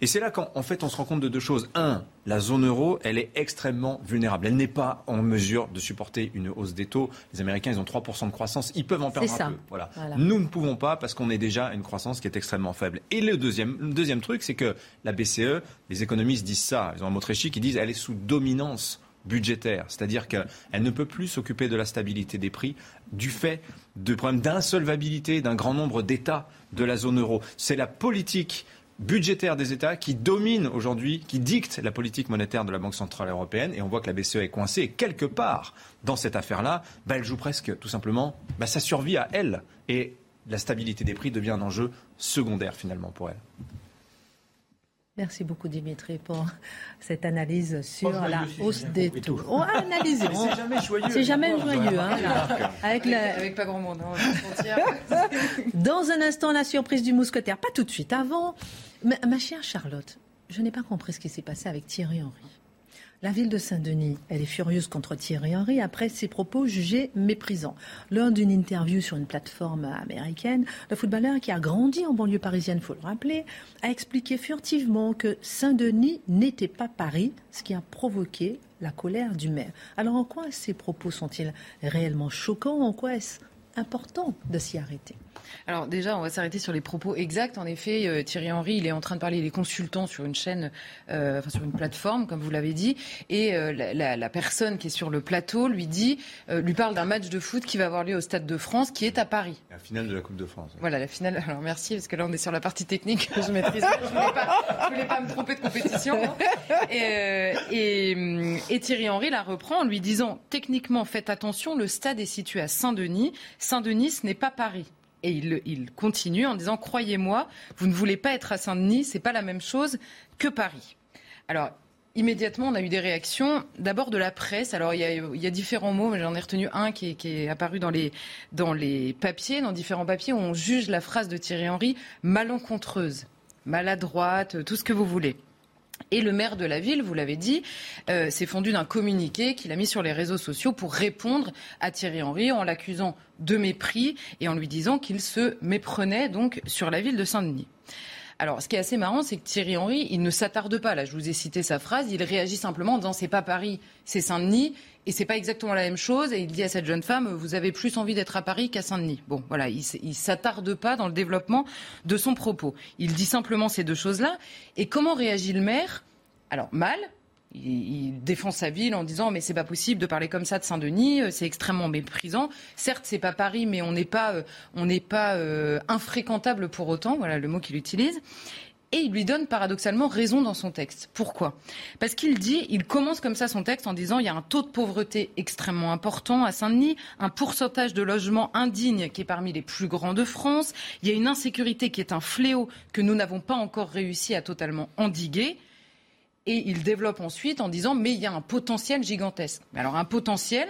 Et c'est là qu'en fait, on se rend compte de deux choses. Un, la zone euro, elle est extrêmement vulnérable. Elle n'est pas en mesure de supporter une hausse des taux. Les Américains, ils ont 3% de croissance. Ils peuvent en perdre un peu. Voilà. Nous ne pouvons pas parce qu'on est déjà à une croissance qui est extrêmement faible. Et le deuxième, le deuxième truc, c'est que la BCE, les économistes disent ça. Ils ont un mot très chic. Ils disent elle est sous dominance budgétaire, c'est-à-dire qu'elle ne peut plus s'occuper de la stabilité des prix du fait de problèmes d'insolvabilité d'un grand nombre d'États de la zone euro. C'est la politique budgétaire des États qui domine aujourd'hui, qui dicte la politique monétaire de la Banque Centrale Européenne. Et on voit que la BCE est coincée. Et quelque part, dans cette affaire-là, bah, elle joue presque tout simplement bah, sa survie à elle. Et la stabilité des prix devient un enjeu secondaire finalement pour elle. Merci beaucoup Dimitri pour cette analyse sur la hausse des taux. On a analysé. C'est jamais joyeux. C'est jamais joyeux. Hein, avec, avec, pas grand monde. Hein, Dans un instant, la surprise du mousquetaire. Pas tout de suite. Avant, ma, ma chère Charlotte, je n'ai pas compris ce qui s'est passé avec Thierry Henry. La ville de Saint-Denis, elle est furieuse contre Thierry Henry après ses propos jugés méprisants. Lors d'une interview sur une plateforme américaine, le footballeur qui a grandi en banlieue parisienne, faut le rappeler, a expliqué furtivement que Saint-Denis n'était pas Paris, ce qui a provoqué la colère du maire. Alors en quoi ces propos sont-ils réellement choquants? En quoi est-ce important de s'y arrêter? Alors déjà, on va s'arrêter sur les propos exacts. En effet, euh, Thierry Henry, il est en train de parler, il est consultant sur une chaîne, euh, enfin sur une plateforme, comme vous l'avez dit, et euh, la, la, personne qui est sur le plateau lui dit, lui parle d'un match de foot qui va avoir lieu au Stade de France, qui est à Paris. La finale de la Coupe de France. Voilà, la finale. Alors merci, parce que là on est sur la partie technique je maîtrise. je voulais pas, voulais pas me tromper de compétition. Et, et, et Thierry Henry la reprend en lui disant, techniquement, faites attention, le stade est situé à Saint-Denis. Saint-Denis, ce n'est pas Paris. Et il, continue en disant Croyez-moi, vous ne voulez pas être à Saint-Denis, c'est pas la même chose que Paris. Alors, immédiatement, on a eu des réactions. D'abord de la presse. Alors, il y a, différents mots, mais j'en ai retenu un qui est, apparu dans dans les papiers, dans différents papiers, où on juge la phrase de Thierry Henry malencontreuse, maladroite, tout ce que vous voulez. Et le maire de la ville, vous l'avez dit, euh, s'est fondu d'un communiqué qu'il a mis sur les réseaux sociaux pour répondre à Thierry Henry en l'accusant de mépris et en lui disant qu'il se méprenait donc sur la ville de Saint-Denis. Alors, ce qui est assez marrant, c'est que Thierry Henry, il ne s'attarde pas. Là, je vous ai cité sa phrase. Il réagit simplement en disant c'est pas Paris, c'est Saint-Denis. Et c'est pas exactement la même chose. Et il dit à cette jeune femme, vous avez plus envie d'être à Paris qu'à Saint-Denis. Bon, voilà, il, s'attarde pas dans le développement de son propos. Il dit simplement ces deux choses-là. Et comment réagit le maire? Alors, mal, il, défend sa ville en disant mais c'est pas possible de parler comme ça de Saint-Denis, euh, c'est extrêmement méprisant. Certes, c'est pas Paris, mais on n'est pas, euh, on n'est pas euh, infréquentable pour autant. Voilà le mot qu'il utilise. Et il lui donne paradoxalement raison dans son texte. Pourquoi? Parce qu'il dit, il commence comme ça son texte en disant il y a un taux de pauvreté extrêmement important à Saint-Denis, un pourcentage de logements indignes qui est parmi les plus grands de France, il y a une insécurité qui est un fléau que nous n'avons pas encore réussi à totalement endiguer. Et il développe ensuite en disant mais il y a un potentiel gigantesque. Alors un potentiel,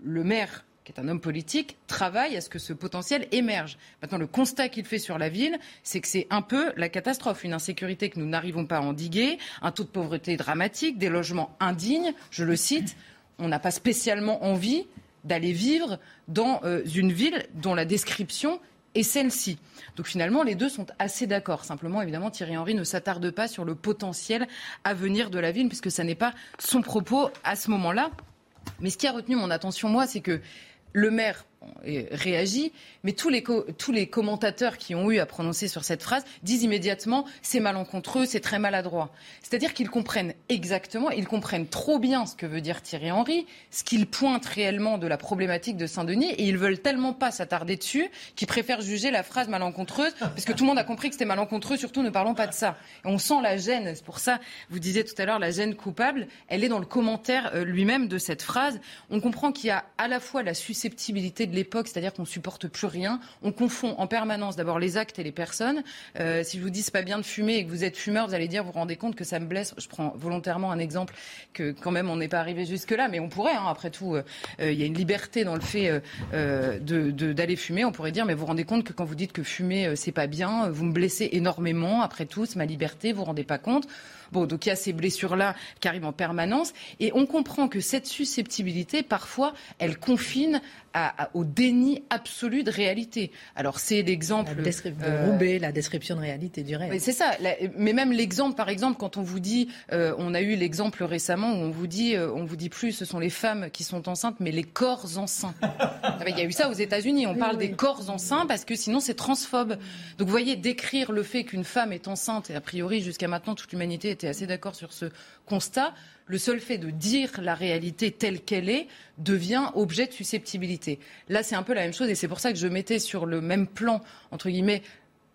le maire qui est un homme politique, travaille à ce que ce potentiel émerge. Maintenant, le constat qu'il fait sur la ville, c'est que c'est un peu la catastrophe. Une insécurité que nous n'arrivons pas à endiguer, un taux de pauvreté dramatique, des logements indignes, je le cite. On n'a pas spécialement envie d'aller vivre dans euh, une ville dont la description et celle-ci. Donc finalement, les deux sont assez d'accord. Simplement, évidemment, Thierry Henry ne s'attarde pas sur le potentiel à venir de la ville, puisque ça n'est pas son propos à ce moment-là. Mais ce qui a retenu mon attention, moi, c'est que le maire, réagit, mais tous les, tous les commentateurs qui ont eu à prononcer sur cette phrase disent immédiatement c'est malencontreux, c'est très maladroit. C'est-à-dire qu'ils comprennent exactement, ils comprennent trop bien ce que veut dire Thierry Henry, ce qu'il pointe réellement de la problématique de Saint-Denis, et ils veulent tellement pas s'attarder dessus qu'ils préfèrent juger la phrase malencontreuse, parce que tout le monde a compris que c'était malencontreux, surtout ne parlons pas de ça. On sent la gêne, c'est pour ça, vous disiez tout à l'heure, la gêne coupable, elle est dans le commentaire euh, lui-même de cette phrase. On comprend qu'il y a à la fois la susceptibilité de l'époque, c'est-à-dire qu'on supporte plus rien. On confond en permanence d'abord les actes et les personnes. Euh, si je vous dis c'est pas bien de fumer et que vous êtes fumeur, vous allez dire vous vous rendez compte que ça me blesse. Je prends volontairement un exemple que quand même on n'est pas arrivé jusque là, mais on pourrait. Hein, après tout, euh, euh, il y a une liberté dans le fait d'aller fumer. On pourrait dire mais vous vous rendez compte que quand vous dites que fumer c'est pas bien, vous me blessez énormément. Après tout, c'est ma liberté. Vous vous rendez pas compte. Bon, donc il y a ces blessures-là qui arrivent en permanence. Et on comprend que cette susceptibilité, parfois, elle confine au déni absolu de réalité. Alors c'est l'exemple de euh, Roubaix, la description de réalité du réel. C'est ça. mais même l'exemple, par exemple, quand on vous dit, euh, on a eu l'exemple récemment où on vous dit, euh, on vous dit plus, ce sont les femmes qui sont enceintes, mais les corps enceints. Ah ben, il y a eu ça aux États-Unis. On parle des corps enceints parce que sinon c'est transphobe. Donc vous voyez, décrire le fait qu'une femme est enceinte et a priori jusqu'à maintenant toute l'humanité était assez d'accord sur ce constat le seul fait de dire la réalité telle qu'elle est devient objet de susceptibilité. Là, c'est un peu la même chose et c'est pour ça que je mettais sur le même plan, entre guillemets,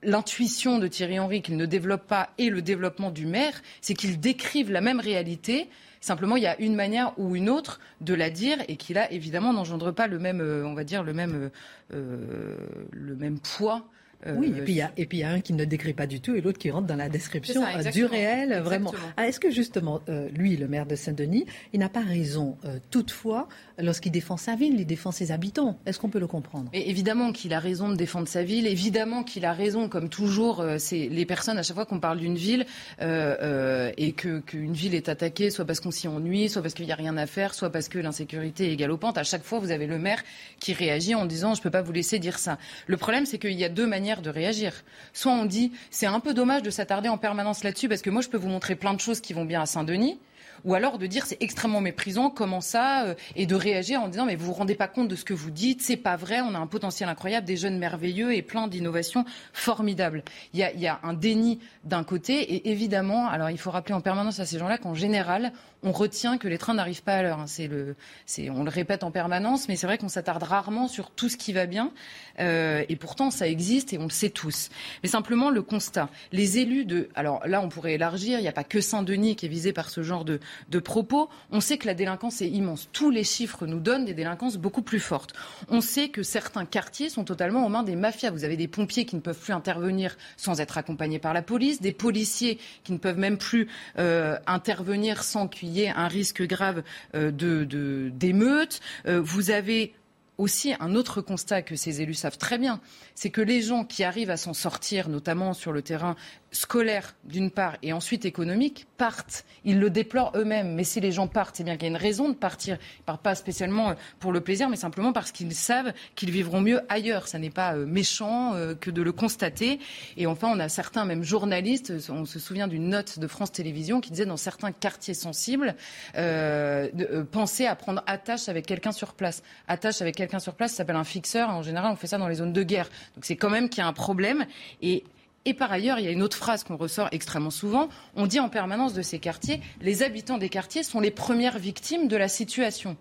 l'intuition de Thierry Henry qu'il ne développe pas et le développement du maire, c'est qu'ils décrivent la même réalité. Simplement, il y a une manière ou une autre de la dire et qui là, évidemment, n'engendre pas le même, euh, on va dire, le même, euh, le même poids euh, oui, et puis, il y y a un qui ne décrit pas du tout et l'autre qui rentre dans la description euh, du réel, vraiment. Ah, est-ce que justement, euh, lui, le maire de Saint-Denis, il n'a pas raison toutefois lorsqu'il défend sa ville, il défend ses habitants? Est-ce qu'on peut le comprendre? Évidemment qu'il a raison de défendre sa ville, évidemment qu'il a raison, comme toujours, c'est les personnes, à chaque fois qu'on parle d'une ville et qu'une ville est attaquée, soit parce qu'on s'y ennuie, soit parce qu'il n'y a rien à faire, soit parce que l'insécurité est galopante, à chaque fois, vous avez le maire qui réagit en disant « je ne peux pas vous laisser dire ça ». Le problème, c'est qu'il y a deux manières de réagir. Soit on dit c'est un peu dommage de s'attarder en permanence là-dessus parce que moi je peux vous montrer plein de choses qui vont bien à Saint-Denis ou alors de dire c'est extrêmement méprisant, comment ça, euh, et de réagir en disant mais vous vous rendez pas compte de ce que vous dites, c'est pas vrai, on a un potentiel incroyable, des jeunes merveilleux et plein d'innovations formidables. Il y, a, il y a un déni d'un côté et évidemment, alors il faut rappeler en permanence à ces gens-là qu'en général, on retient que les trains n'arrivent pas à l'heure. Hein. C'est le, c'est, on le répète en permanence, mais c'est vrai qu'on s'attarde rarement sur tout ce qui va bien. Euh, et pourtant, ça existe et on le sait tous. Mais simplement le constat. Les élus de, alors là, on pourrait élargir. Il n'y a pas que Saint-Denis qui est visé par ce genre de, propos. On sait que la délinquance est immense. Tous les chiffres nous donnent des délinquances beaucoup plus fortes. On sait que certains quartiers sont totalement aux mains des mafias. Vous avez des pompiers qui ne peuvent plus intervenir sans être accompagnés par la police, des policiers qui ne peuvent même plus euh, intervenir sans qu'il y ait un risque grave euh, de d'émeute. Euh, vous avez aussi un autre constat que ces élus savent très bien, c'est que les gens qui arrivent à s'en sortir, notamment sur le terrain scolaire d'une part et ensuite économique, partent. Ils le déplorent eux-mêmes. Mais si les gens partent, c'est bien qu'il y a une raison de partir. Ils partent pas spécialement euh, pour le plaisir, mais simplement parce qu'ils savent qu'ils vivront mieux ailleurs. Ça n'est pas euh, méchant euh, que de le constater. Et enfin, on a certains, même journalistes, on se souvient d'une note de France Télévisions qui disait dans certains quartiers sensibles, euh, penser à prendre attache avec quelqu'un sur place. Attache avec quelqu'un sur place, s'appelle un fixeur. En général, on fait ça dans les zones de guerre. Donc c'est quand même qu'il y a un problème. Et et par ailleurs, il y a une autre phrase qu'on ressort extrêmement souvent. On dit en permanence de ces quartiers, les habitants des quartiers sont les premières victimes de la situation.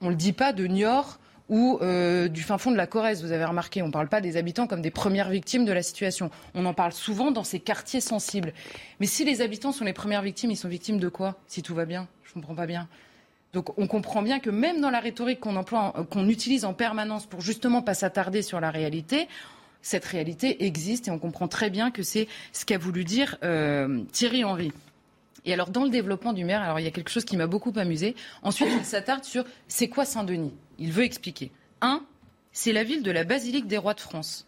On ne le dit pas de Niort ou euh, du fin fond de la Corrèze, vous avez remarqué. On ne parle pas des habitants comme des premières victimes de la situation. On en parle souvent dans ces quartiers sensibles. Mais si les habitants sont les premières victimes, ils sont victimes de quoi, si tout va bien? Je ne comprends pas bien. Donc on comprend bien que même dans la rhétorique qu'on utilise en permanence pour justement pas s'attarder sur la réalité, cette réalité existe et on comprend très bien que c'est ce qu'a voulu dire euh, Thierry Henry. Et alors, dans le développement du maire, alors il y a quelque chose qui m'a beaucoup amusé. Ensuite, il s'attarde sur c'est quoi Saint-Denis? Il veut expliquer. Un, c'est la ville de la basilique des rois de France.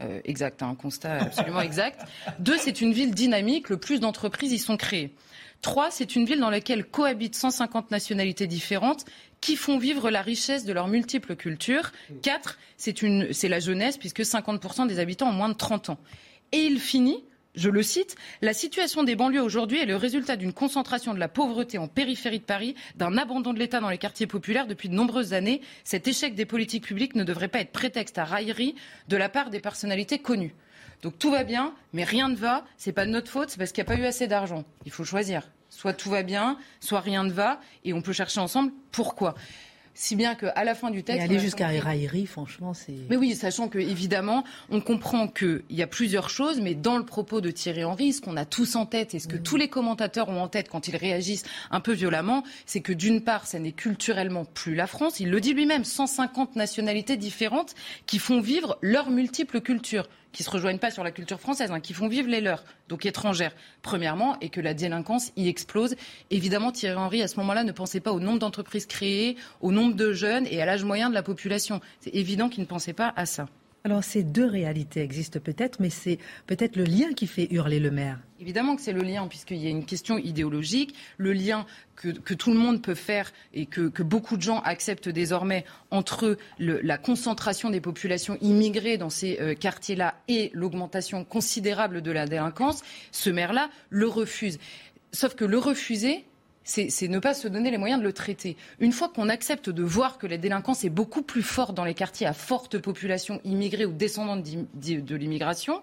Euh, exact, un constat absolument exact. Deux, c'est une ville dynamique, le plus d'entreprises y sont créées. Trois, c'est une ville dans laquelle cohabitent 150 nationalités différentes qui font vivre la richesse de leurs multiples cultures. Quatre, c'est la jeunesse, puisque 50% des habitants ont moins de 30 ans. Et il finit je le cite, la situation des banlieues aujourd'hui est le résultat d'une concentration de la pauvreté en périphérie de Paris, d'un abandon de l'État dans les quartiers populaires depuis de nombreuses années. Cet échec des politiques publiques ne devrait pas être prétexte à raillerie de la part des personnalités connues. Donc tout va bien, mais rien ne va. C'est pas de notre faute, c'est parce qu'il n'y a pas eu assez d'argent. Il faut choisir. Soit tout va bien, soit rien ne va, et on peut chercher ensemble pourquoi. Si bien qu'à la fin du texte. Et aller jusqu'à raillerie, franchement, c'est. Mais oui, sachant que, évidemment, on comprend qu'il y a plusieurs choses, mais dans le propos de Thierry Henry, ce qu'on a tous en tête et ce que tous les commentateurs ont en tête quand ils réagissent un peu violemment, c'est que d'une part, ça n'est culturellement plus la France. Il le dit lui-même, 150 nationalités différentes qui font vivre leurs multiples cultures qui se rejoignent pas sur la culture française, hein, qui font vivre les leurs, donc étrangères, premièrement, et que la délinquance y explose. Évidemment, Thierry Henry, à ce moment-là, ne pensait pas au nombre d'entreprises créées, au nombre de jeunes et à l'âge moyen de la population. C'est évident qu'il ne pensait pas à ça. Alors ces deux réalités existent peut-être, mais c'est peut-être le lien qui fait hurler le maire. Évidemment que c'est le lien, puisqu'il y a une question idéologique, le lien que, tout le monde peut faire et que, beaucoup de gens acceptent désormais entre la concentration des populations immigrées dans ces euh, quartiers-là et l'augmentation considérable de la délinquance, ce maire-là le refuse. Sauf que le refuser, c'est ne pas se donner les moyens de le traiter. Une fois qu'on accepte de voir que la délinquance est beaucoup plus forte dans les quartiers à forte population immigrée ou descendante de l'immigration,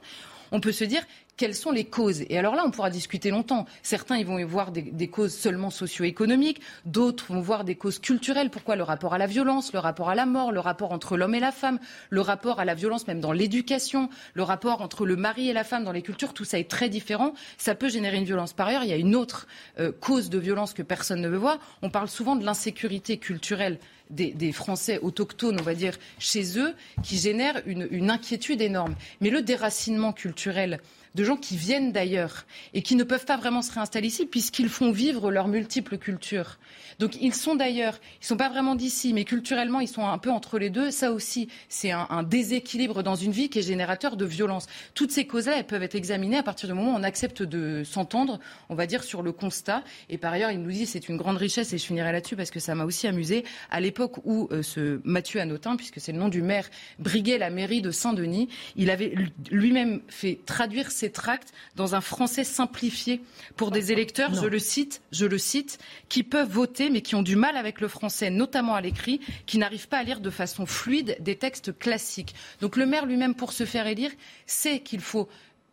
on peut se dire quelles sont les causes? Et alors là, on pourra discuter longtemps. Certains, ils vont voir des, causes seulement socio-économiques, d'autres vont voir des causes culturelles. Pourquoi? Le rapport à la violence, le rapport à la mort, le rapport entre l'homme et la femme, le rapport à la violence même dans l'éducation, le rapport entre le mari et la femme dans les cultures, tout ça est très différent. Ça peut générer une violence. Par ailleurs, il y a une autre euh, cause de violence que personne ne veut voir. On parle souvent de l'insécurité culturelle. Des, Français autochtones, on va dire, chez eux, qui génère une, une inquiétude énorme. Mais le déracinement culturel de gens qui viennent d'ailleurs et qui ne peuvent pas vraiment se réinstaller ici puisqu'ils font vivre leurs multiples cultures. Donc ils sont d'ailleurs, ils ne sont pas vraiment d'ici, mais culturellement ils sont un peu entre les deux. Ça aussi, c'est un, déséquilibre dans une vie qui est générateur de violence. Toutes ces causes-là, elles peuvent être examinées à partir du moment où on accepte de s'entendre, on va dire, sur le constat. Et par ailleurs, il nous dit c'est une grande richesse, et je finirai là-dessus parce que ça m'a aussi amusé, à l'époque où euh, ce Mathieu Anotin, puisque c'est le nom du maire, briguait la mairie de Saint-Denis, il avait lui-même fait traduire ses tracts dans un français simplifié pour des électeurs, je le cite, je le cite, qui peuvent voter mais qui ont du mal avec le français, notamment à l'écrit, qui n'arrivent pas à lire de façon fluide des textes classiques. Donc le maire lui-même, pour se faire élire, sait qu'il faut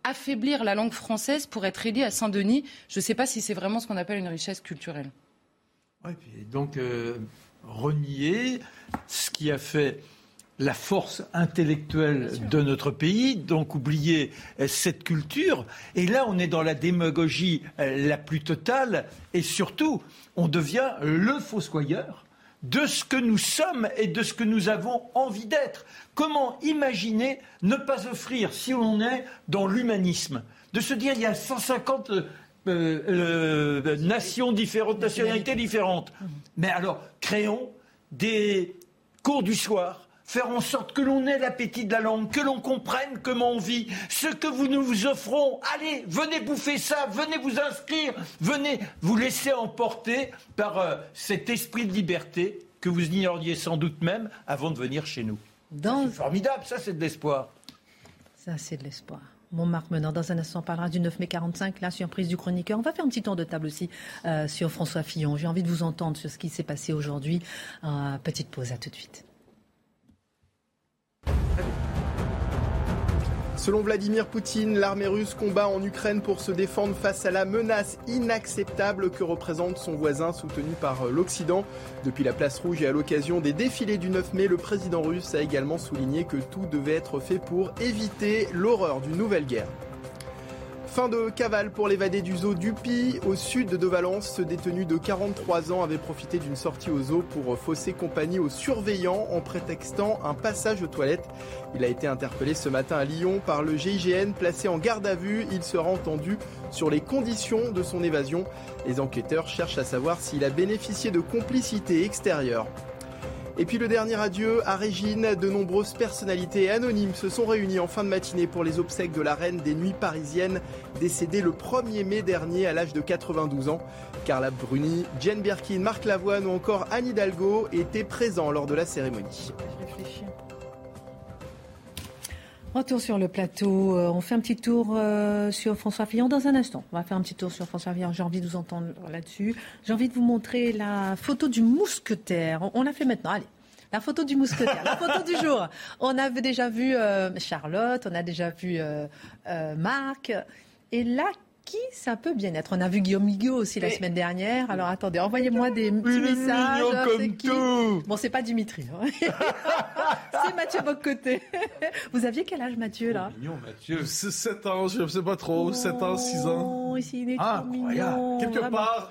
affaiblir la langue française pour être élu à Saint-Denis. Je ne sais pas si c'est vraiment ce qu'on appelle une richesse culturelle. donc euh, renier ce qui a fait la force intellectuelle de notre pays, donc oublier euh, cette culture. Et là, on est dans la démagogie euh, la plus totale, et surtout, on devient le fossoyeur de ce que nous sommes et de ce que nous avons envie d'être. Comment imaginer ne pas offrir, si on est dans l'humanisme, de se dire il y a 150 euh, nations différentes, nationalités différentes. Mais alors, créons des cours du soir faire en sorte que l'on ait l'appétit de la langue, que l'on comprenne comment on vit, ce que vous nous offrons. Allez, venez bouffer ça, venez vous inscrire, venez vous laisser emporter par euh, cet esprit de liberté que vous ignoriez sans doute même avant de venir chez nous. C'est formidable, ça c'est de l'espoir. Ça c'est de l'espoir. Mon Marc Menant, dans un instant, on parlera du 9 mai 45, la surprise du chroniqueur. On va faire un petit tour de table aussi euh, sur François Fillon. J'ai envie de vous entendre sur ce qui s'est passé aujourd'hui. Euh, petite pause, à tout de suite. Selon Vladimir Poutine, l'armée russe combat en Ukraine pour se défendre face à la menace inacceptable que représente son voisin soutenu par l'Occident. Depuis la place rouge et à l'occasion des défilés du 9 mai, le président russe a également souligné que tout devait être fait pour éviter l'horreur d'une nouvelle guerre. Fin de cavale pour l'évadé du zoo Dupi. Au sud de Valence, ce détenu de 43 ans avait profité d'une sortie au zoo pour fausser compagnie aux surveillants en prétextant un passage aux toilettes. Il a été interpellé ce matin à Lyon par le GIGN, placé en garde à vue. Il sera entendu sur les conditions de son évasion. Les enquêteurs cherchent à savoir s'il a bénéficié de complicité extérieure. Et puis le dernier adieu à Régine. De nombreuses personnalités anonymes se sont réunies en fin de matinée pour les obsèques de la reine des nuits parisiennes, décédée le 1er mai dernier à l'âge de 92 ans. Carla Bruni, Jane Birkin, Marc Lavoine ou encore Anne Hidalgo étaient présents lors de la cérémonie. Retour sur le plateau. Euh, on fait un petit tour euh, sur François Fillon dans un instant. On va faire un petit tour sur François Fillon. J'ai envie de vous entendre là-dessus. J'ai envie de vous montrer la photo du mousquetaire. On, l'a fait maintenant. Allez. La photo du mousquetaire, la photo du jour. On avait déjà vu euh, Charlotte, on a déjà vu Marc. Et là, qui ça peut bien être? On a vu Guillaume Migaud aussi la semaine dernière. Alors attendez, envoyez-moi des petits messages. comme tout. Bon, c'est pas Dimitri. Hein. c'est Mathieu Boccoté. Vous aviez quel âge, Mathieu, là? Mignon, Mathieu. 7 ans, je ne sais pas trop. 7 ans, 6 ans. Ici, il est ah, mignon. Quelque part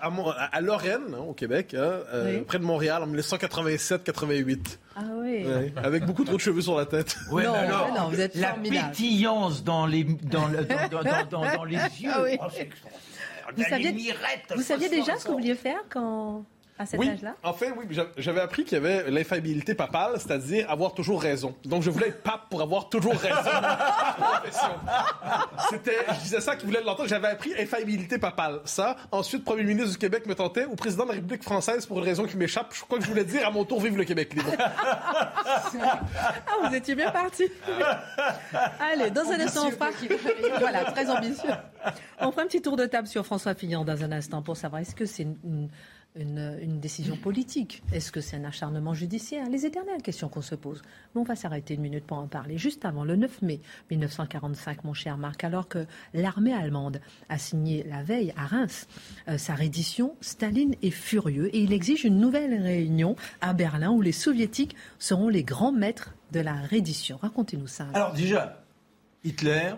à, Lorraine, hein, au Québec, hein, euh, près de Montréal, en 1987-88. Ah oui. Avec beaucoup trop de cheveux sur la tête. Ouais, non, alors, non, vous êtes la pétillance dans les, dans, dans, dans, les yeux. Ah oui. oh, vous saviez, vous saviez déjà ce que vous vouliez faire quand à cet oui. âge-là? En fait, oui, j'avais appris qu'il y avait l'infaillibilité papale, c'est-à-dire avoir toujours raison. Donc, je voulais être pape pour avoir toujours raison. C'était, je disais ça qui voulait l'entendre. J'avais appris infaillibilité papale. Ça. Ensuite, premier ministre du Québec me tentait, ou président de la République française pour une raison qui m'échappe. Je crois que je voulais dire à mon tour, vive le Québec libre. ah, vous étiez bien parti. Allez, dans un instant, on fera. voilà, très ambitieux. On fera un petit tour de table sur François Fillon dans un instant pour savoir est-ce que c'est une une, décision politique Est-ce que c'est un acharnement judiciaire? Les éternelles questions qu'on se pose. Mais on va s'arrêter une minute pour en parler. Juste avant, le 9 mai 1945, mon cher Marc, alors que l'armée allemande a signé la veille à Reims euh, sa reddition, Staline est furieux et il exige une nouvelle réunion à Berlin où les soviétiques seront les grands maîtres de la reddition. Racontez-nous ça. Alors déjà, Hitler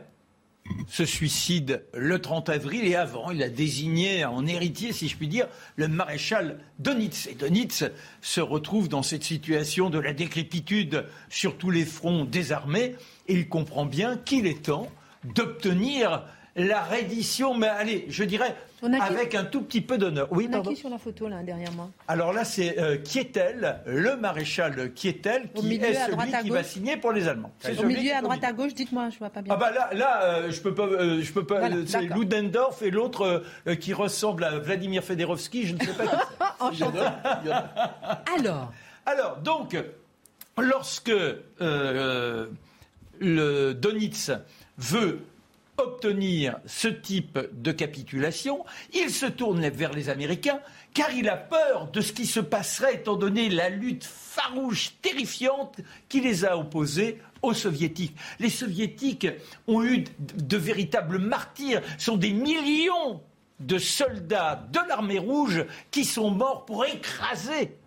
se suicide le 30 avril et avant, il a désigné en héritier, si je puis dire, le maréchal Donitz. Et Donitz se retrouve dans cette situation de la décrépitude sur tous les fronts des armées et il comprend bien qu'il est temps d'obtenir la reddition, mais allez, je dirais avec un tout petit peu d'honneur. Oui, On a qui sur la photo là derrière moi Alors là, c'est euh, Kietel, le maréchal Kietel, qui est celui qui va signer pour les Allemands. Au milieu, à droite, à gauche, dites-moi, je vois pas bien. Ah bah là, là, euh, je peux pas, euh, je peux pas. c'est Ludendorff et l'autre qui ressemble à Vladimir Federovski, je ne sais pas. Enchanté. Alors. Alors, donc, lorsque le Donitz veut obtenir ce type de capitulation, il se tourne vers les Américains car il a peur de ce qui se passerait étant donné la lutte farouche, terrifiante qui les a opposés aux soviétiques. Les soviétiques ont eu de véritables martyrs, sont des millions de soldats de l'armée rouge qui sont morts pour écraser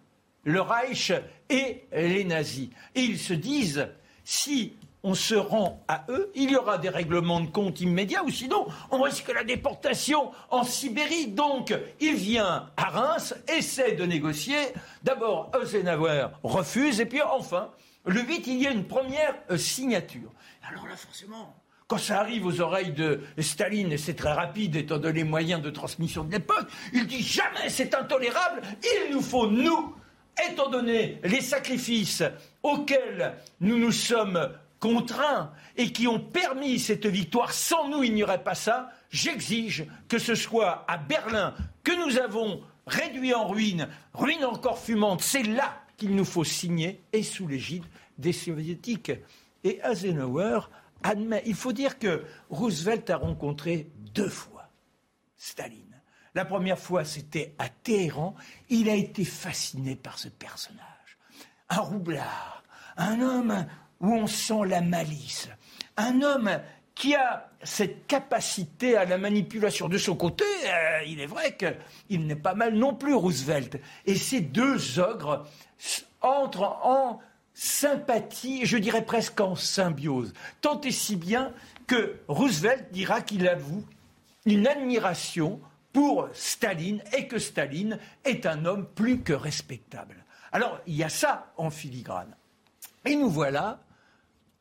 le Reich et les nazis. Et ils se disent, si on se rend à eux, il y aura des règlements de compte immédiats, ou sinon on risque la déportation en Sibérie. Donc il vient à Reims, essaie de négocier. D'abord, Eisenhower refuse, et puis enfin, le 8, il y a une première euh, signature. Alors là, forcément, quand ça arrive aux oreilles de Staline, et c'est très rapide étant donné les moyens de transmission de l'époque, il dit jamais c'est intolérable, il nous faut, nous, étant donné les sacrifices auxquels nous nous sommes contraints et qui ont permis cette victoire. Sans nous, il n'y aurait pas ça. J'exige que ce soit à Berlin que nous avons réduit en ruine, ruine encore fumante. C'est là qu'il nous faut signer et sous l'égide des soviétiques. Et Eisenhower admet. Il faut dire que Roosevelt a rencontré deux fois Staline. La première fois, c'était à Téhéran. Il a été fasciné par ce personnage. Un roublard, un homme où on sent la malice. Un homme qui a cette capacité à la manipulation. De son côté, euh, il est vrai qu'il n'est pas mal non plus, Roosevelt. Et ces deux ogres entrent en sympathie, je dirais presque en symbiose. Tant et si bien que Roosevelt dira qu'il avoue une admiration pour Staline et que Staline est un homme plus que respectable. Alors, il y a ça en filigrane. Et nous voilà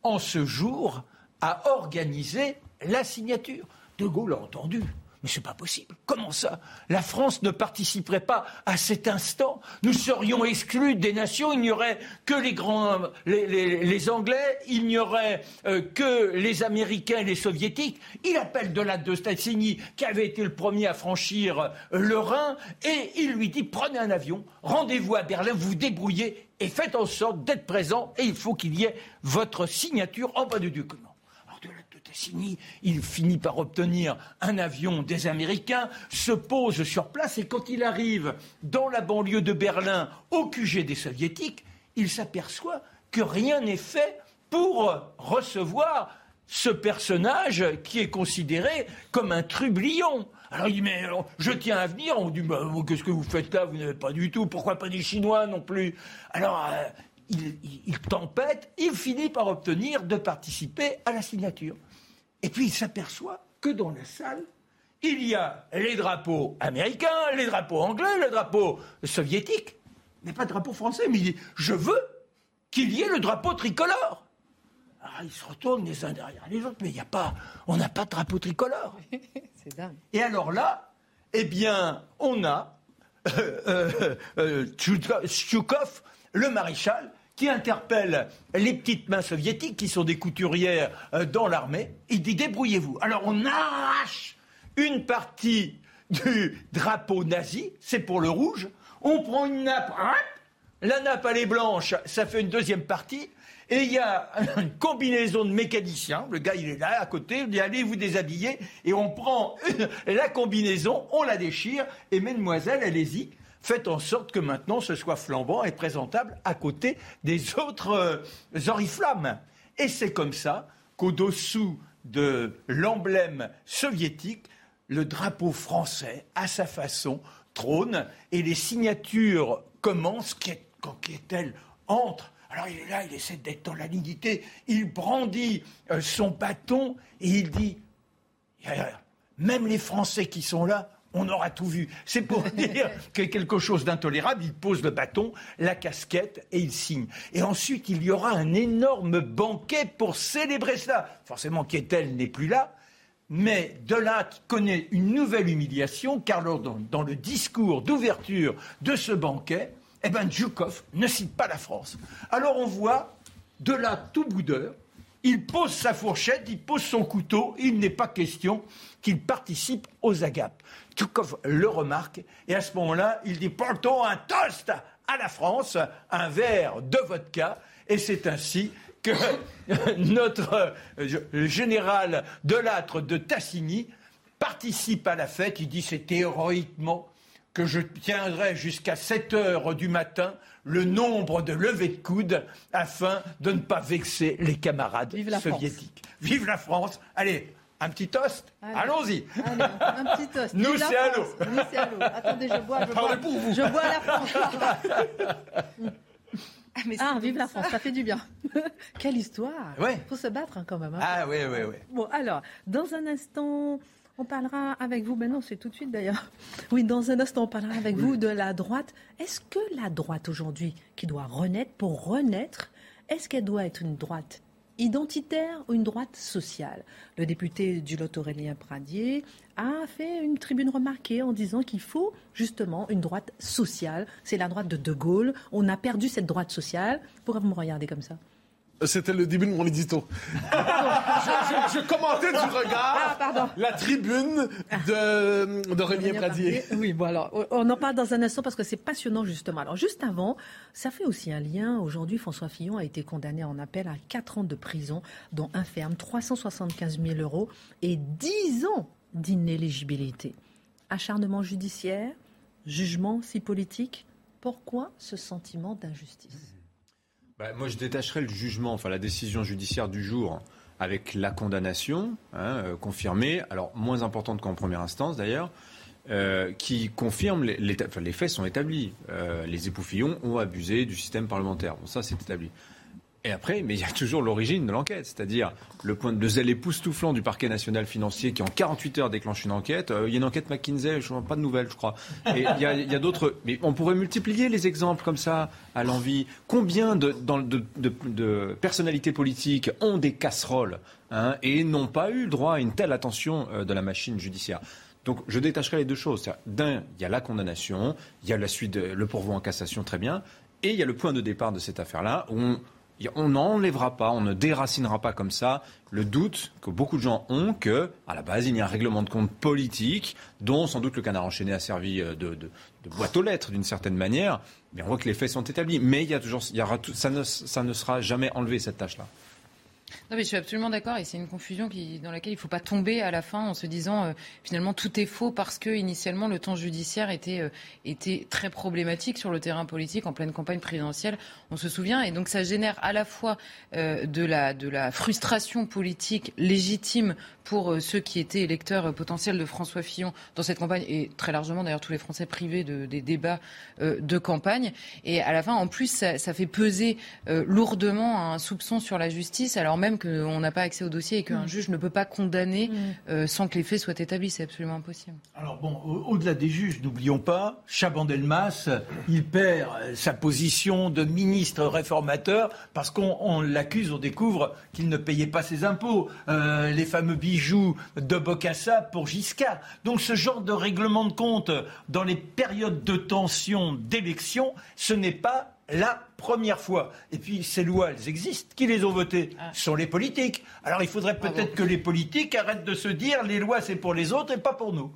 en ce jour, à organiser la signature. De Gaulle a entendu. Mais c'est pas possible. Comment ça? La France ne participerait pas à cet instant? Nous serions exclus des nations. Il n'y aurait que les grands, les, Anglais. Il n'y aurait euh, que les Américains et les Soviétiques. Il appelle de la de Stassini, qui avait été le premier à franchir euh, le Rhin, et il lui dit prenez un avion, rendez-vous à Berlin, vous débrouillez et faites en sorte d'être présent. Et il faut qu'il y ait votre signature en bas du document. Il finit par obtenir un avion des Américains, se pose sur place et quand il arrive dans la banlieue de Berlin, au QG des Soviétiques, il s'aperçoit que rien n'est fait pour recevoir ce personnage qui est considéré comme un trublion. Alors il dit, mais je tiens à venir. On dit, bah, qu'est-ce que vous faites là? Vous n'avez pas du tout. Pourquoi pas des Chinois non plus? Alors euh, il, tempête, il finit par obtenir de participer à la signature. Et puis il s'aperçoit que dans la salle, il y a les drapeaux américains, les drapeaux anglais, les drapeaux soviétiques, mais pas de drapeau français. Mais il dit, je veux qu'il y ait le drapeau tricolore. Ah, ils se retournent les uns derrière les autres, mais il n'y a pas, on n'a pas de drapeau tricolore. C'est dingue. Et alors là, eh bien, on a euh, euh, euh le maréchal, qui interpelle les petites mains soviétiques, qui sont des couturières euh, dans l'armée. Il dit débrouillez-vous. Alors on arrache une partie du drapeau nazi, c'est pour le rouge. On prend une nappe, la nappe elle est blanche, ça fait une deuxième partie. Et il y a une combinaison de mécaniciens. Le gars, il est là à côté. Il dit allez vous déshabiller. Et on prend la combinaison, on la déchire. Et mesdemoiselles, allez-y. Faites en sorte que maintenant ce soit flambant et présentable à côté des autres euh, oriflammes. Et c'est comme ça qu'au-dessous de l'emblème soviétique, le drapeau français, à sa façon, trône et les signatures commencent. Quand elle entre alors il est là, il essaie d'être dans la dignité, il brandit euh, son bâton et il dit même les Français qui sont là, on aura tout vu. C'est pour dire que quelque chose d'intolérable. Il pose le bâton, la casquette et il signe. Et ensuite, il y aura un énorme banquet pour célébrer cela. Forcément, Quetel n'est plus là. Mais Delatte connaît une nouvelle humiliation, car dans, dans le discours d'ouverture de ce banquet, eh ben, Djoukov ne cite pas la France. Alors on voit de là tout boudeur, il pose sa fourchette, il pose son couteau, il n'est pas question qu'il participe aux agapes. Djoukov le remarque et à ce moment-là, il dit portons un toast à la France, un verre de vodka, et c'est ainsi que notre euh, général de l'âtre de Tassigny participe à la fête. Il dit c'était héroïquement que je tiendrai jusqu'à 7 heures du matin le nombre de levées de coude afin de ne pas vexer les camarades soviétiques. Vive la France Allez, un petit toast Allons-y Un petit toast. Nous, c'est à l'eau. Nous, c'est à l'eau. Attendez, je bois, je bois. Pour vous. Je bois la France. Ah, ah vive la France, ça fait du bien. Quelle histoire Il faut se battre hein, quand même. Hein. Ah oui, oui, oui. Bon, alors, dans un instant, on parlera avec vous, mais non, c'est tout de suite d'ailleurs. Oui, dans un instant, on parlera avec vous de la droite. Est-ce que la droite aujourd'hui, qui doit renaître, pour renaître, est-ce qu'elle doit être une droite identitaire ou une droite sociale? Le député du Lot Aurélien Pradier a fait une tribune remarquée en disant qu'il faut justement une droite sociale. C'est la droite de De Gaulle. On a perdu cette droite sociale. Pourquoi vous me regardez comme ça? C'était le début de mon édito. je, commentais du regard ah, la tribune de d'Aurélien Pradier. Oui, bon alors, on en parle dans un instant parce que c'est passionnant justement. Alors juste avant, ça fait aussi un lien. Aujourd'hui, François Fillon a été condamné en appel à 4 ans de prison, dont un ferme, 375 000 euros et 10 ans d'inéligibilité. Acharnement judiciaire, jugement si politique. Pourquoi ce sentiment d'injustice? Bah, moi, je détacherais le jugement, enfin la décision judiciaire du jour avec la condamnation hein, euh, confirmée, alors moins importante qu'en première instance d'ailleurs, euh, qui confirme les, faits sont établis. Euh, les époux Fillon ont abusé du système parlementaire. Bon, ça, c'est établi. Et après, mais il y a toujours l'origine de l'enquête, c'est-à-dire le point de zèle époustouflant du parquet national financier qui en 48 heures déclenche une enquête. Euh, il y a une enquête McKinsey, je vois pas de nouvelles, je crois. Il y a, d'autres, mais on pourrait multiplier les exemples comme ça à l'envie. Combien de, de, personnalités politiques ont des casseroles hein, et n'ont pas eu droit à une telle attention euh, de la machine judiciaire? Donc je détacherai les deux choses. D'un, il y a la condamnation, il y a la suite, le pourvoi en cassation, très bien, et il y a le point de départ de cette affaire-là où on on n'enlèvera pas, on ne déracinera pas comme ça le doute que beaucoup de gens ont que, à la base, il y a un règlement de compte politique dont sans doute le canard enchaîné a servi euh, de, boîte aux lettres d'une certaine manière. Mais on voit que les faits sont établis. Mais il y a toujours, ça, ne, ça ne sera jamais enlevé cette tâche-là. Non, mais je suis absolument d'accord et c'est une confusion dans laquelle il ne faut pas tomber à la fin en se disant euh, finalement tout est faux parce que initialement le temps judiciaire était, euh, était très problématique sur le terrain politique en pleine campagne présidentielle, on se souvient. Et donc ça génère à la fois euh, de, la, de la frustration politique légitime pour ceux qui étaient électeurs potentiels de François Fillon dans cette campagne et très largement d'ailleurs tous les Français privés de, des débats de campagne. Et à la fin, en plus, ça, ça fait peser lourdement un soupçon sur la justice alors même qu'on n'a pas accès au dossier et qu'un mm. juge ne peut pas condamner mm. euh, sans que les faits soient établis. C'est absolument impossible. Alors bon, au-delà des juges, n'oublions pas, Chaban-Delmas, il perd sa position de ministre réformateur parce qu'on l'accuse, on découvre qu'il ne payait pas ses impôts. Euh, les fameux bijoux de Bocassa pour Giscard. Donc ce genre de règlement de compte dans les périodes de tension d'élection, ce n'est pas la première fois. Et puis ces lois, elles existent. Qui les ont votées ah. Ce sont les politiques. Alors il faudrait peut-être que les politiques arrêtent de se dire les lois c'est pour les autres et pas pour nous.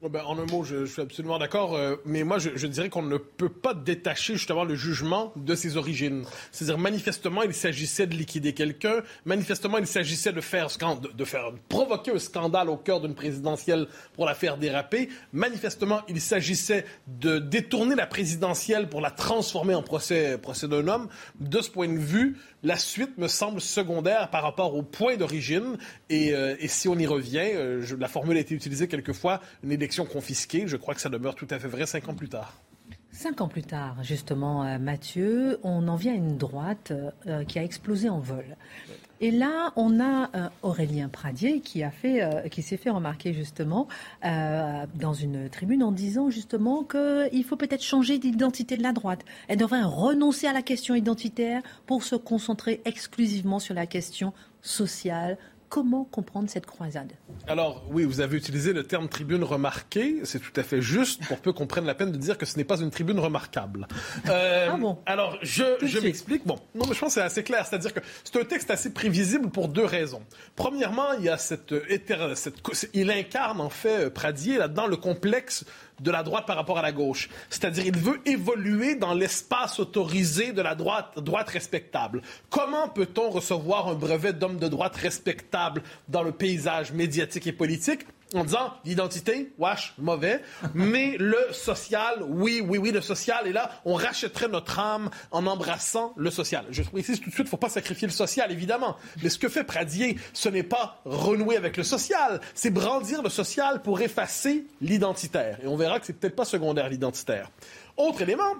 Ben, en un mot, je, suis absolument d'accord, euh, mais moi, je, dirais qu'on ne peut pas détacher justement le jugement de ses origines. C'est-à-dire, manifestement, il s'agissait de liquider quelqu'un, manifestement, il s'agissait de faire, de, faire provoquer un scandale au cœur d'une présidentielle pour la faire déraper. Manifestement, il s'agissait de détourner la présidentielle pour la transformer en procès, procès d'un homme. De ce point de vue, la suite me semble secondaire par rapport au point d'origine. Et, euh, si on y revient, euh, la formule a été utilisée quelquefois, une élection confisquée. Je crois que ça demeure tout à fait vrai cinq ans plus tard. Cinq ans plus tard, justement, euh, Mathieu, on en vient à une droite qui a explosé en vol. Et là, on a Aurélien Pradier qui qui s'est fait remarquer justement dans une tribune en disant justement qu'il faut peut-être changer d'identité de la droite. Elle devrait renoncer à la question identitaire pour se concentrer exclusivement sur la question sociale, Comment comprendre cette croisade? Alors, oui, vous avez utilisé le terme tribune remarquée. C'est tout à fait juste pour peu qu'on prenne la peine de dire que ce n'est pas une tribune remarquable. Euh, ah bon? Alors, je, je m'explique. Bon, non, mais je pense que c'est assez clair. C'est-à-dire que c'est un texte assez prévisible pour deux raisons. Premièrement, il y a cette, cette il incarne en fait Pradier là-dedans le complexe de la droite par rapport à la gauche. C'est-à-dire, il veut évoluer dans l'espace autorisé de la droite, droite respectable. Comment peut-on recevoir un brevet d'homme de droite respectable dans le paysage médiatique et politique en disant l'identité, wesh, mauvais, mais le social, oui, oui, oui, le social, et là, on rachèterait notre âme en embrassant le social. Je précise tout de suite, il ne faut pas sacrifier le social, évidemment, mais ce que fait Pradier, ce n'est pas renouer avec le social, c'est brandir le social pour effacer l'identitaire. Et on verra que c'est peut-être pas secondaire l'identitaire. Autre élément,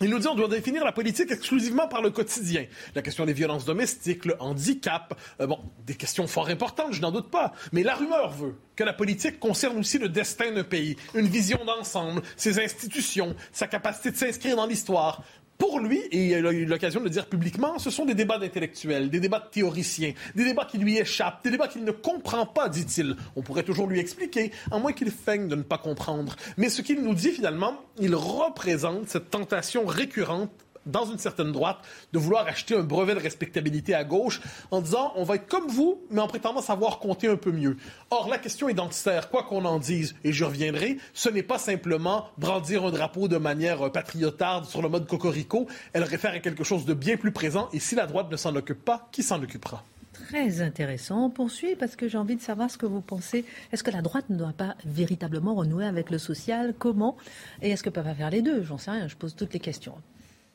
il nous dit qu'on doit définir la politique exclusivement par le quotidien. La question des violences domestiques, le handicap, euh, bon, des questions fort importantes, je n'en doute pas. Mais la rumeur veut que la politique concerne aussi le destin d'un pays, une vision d'ensemble, ses institutions, sa capacité de s'inscrire dans l'histoire pour lui, et il a eu l'occasion de le dire publiquement, ce sont des débats d'intellectuels, des débats de théoriciens, des débats qui lui échappent, des débats qu'il ne comprend pas, dit-il. On pourrait toujours lui expliquer, à moins qu'il feigne de ne pas comprendre. Mais ce qu'il nous dit finalement, il représente cette tentation récurrente dans une certaine droite, de vouloir acheter un brevet de respectabilité à gauche en disant on va être comme vous, mais en prétendant savoir compter un peu mieux. Or, la question identitaire, quoi qu'on en dise, et je reviendrai, ce n'est pas simplement brandir un drapeau de manière patriotarde sur le mode cocorico, elle réfère à quelque chose de bien plus présent, et si la droite ne s'en occupe pas, qui s'en occupera? Très intéressant. On poursuit parce que j'ai envie de savoir ce que vous pensez. Est-ce que la droite ne doit pas véritablement renouer avec le social? Comment? Et est-ce que pas faire les deux? J'en sais rien, je pose toutes les questions.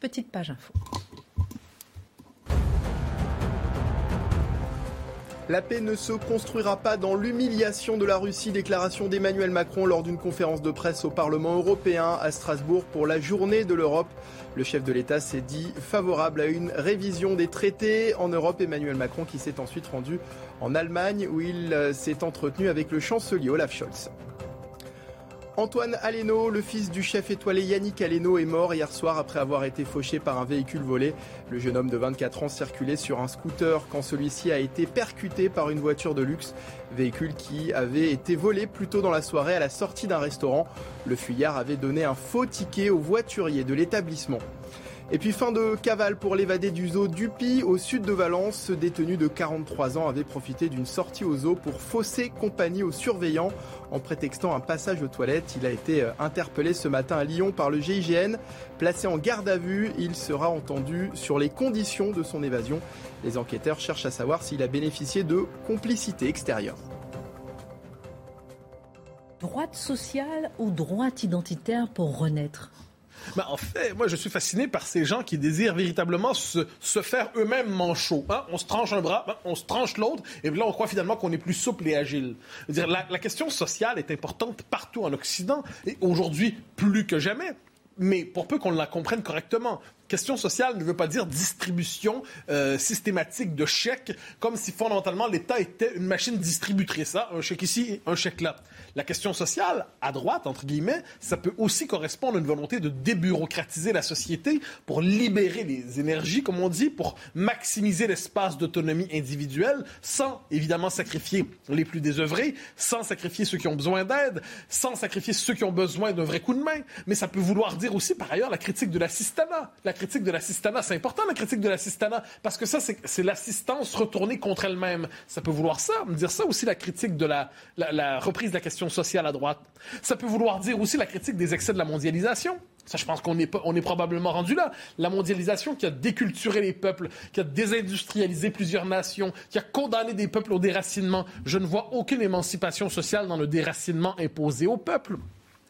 Petite page info. La paix ne se construira pas dans l'humiliation de la Russie, déclaration d'Emmanuel Macron lors d'une conférence de presse au Parlement européen à Strasbourg pour la journée de l'Europe. Le chef de l'État s'est dit favorable à une révision des traités en Europe. Emmanuel Macron qui s'est ensuite rendu en Allemagne où il s'est entretenu avec le chancelier Olaf Scholz. Antoine Aleno, le fils du chef étoilé Yannick Aleno, est mort hier soir après avoir été fauché par un véhicule volé. Le jeune homme de 24 ans circulait sur un scooter quand celui-ci a été percuté par une voiture de luxe, véhicule qui avait été volé plus tôt dans la soirée à la sortie d'un restaurant. Le fuyard avait donné un faux ticket au voiturier de l'établissement. Et puis fin de cavale pour l'évadé du zoo Dupi au sud de Valence. Ce détenu de 43 ans avait profité d'une sortie au zoo pour fausser compagnie aux surveillants en prétextant un passage aux toilettes. Il a été euh, interpellé ce matin à Lyon par le GIGN. Placé en garde à vue, il sera entendu sur les conditions de son évasion. Les enquêteurs cherchent à savoir s'il a bénéficié de complicité extérieure. Droite sociale ou droite identitaire pour renaître? En fait, moi, je suis fasciné par ces gens qui désirent véritablement se, se faire eux-mêmes manchots. Hein? On se tranche un bras, hein? on se tranche l'autre, et là, on croit finalement qu'on est plus souple et agile. La, la question sociale est importante partout en Occident, et aujourd'hui, plus que jamais mais pour peu qu'on la comprenne correctement. Question sociale ne veut pas dire distribution euh, systématique de chèques, comme si fondamentalement l'État était une machine distributrice. Ça, un chèque ici, un chèque là. La question sociale, à droite, entre guillemets, ça peut aussi correspondre à une volonté de débureaucratiser la société pour libérer les énergies, comme on dit, pour maximiser l'espace d'autonomie individuelle, sans évidemment sacrifier les plus désœuvrés, sans sacrifier ceux qui ont besoin d'aide, sans sacrifier ceux qui ont besoin d'un vrai coup de main. Mais ça peut vouloir dire aussi, par ailleurs, la critique de l'assistanat. La critique de l'assistanat, c'est important, la critique de l'assistanat, parce que ça, c'est l'assistance retournée contre elle-même. Ça peut vouloir ça, me dire ça aussi, la critique de la, la, reprise de la question sociale à droite. Ça peut vouloir dire aussi la critique des excès de la mondialisation. Ça, je pense qu'on est, on est probablement rendu là. La mondialisation qui a déculturé les peuples, qui a désindustrialisé plusieurs nations, qui a condamné des peuples au déracinement. Je ne vois aucune émancipation sociale dans le déracinement imposé au peuple.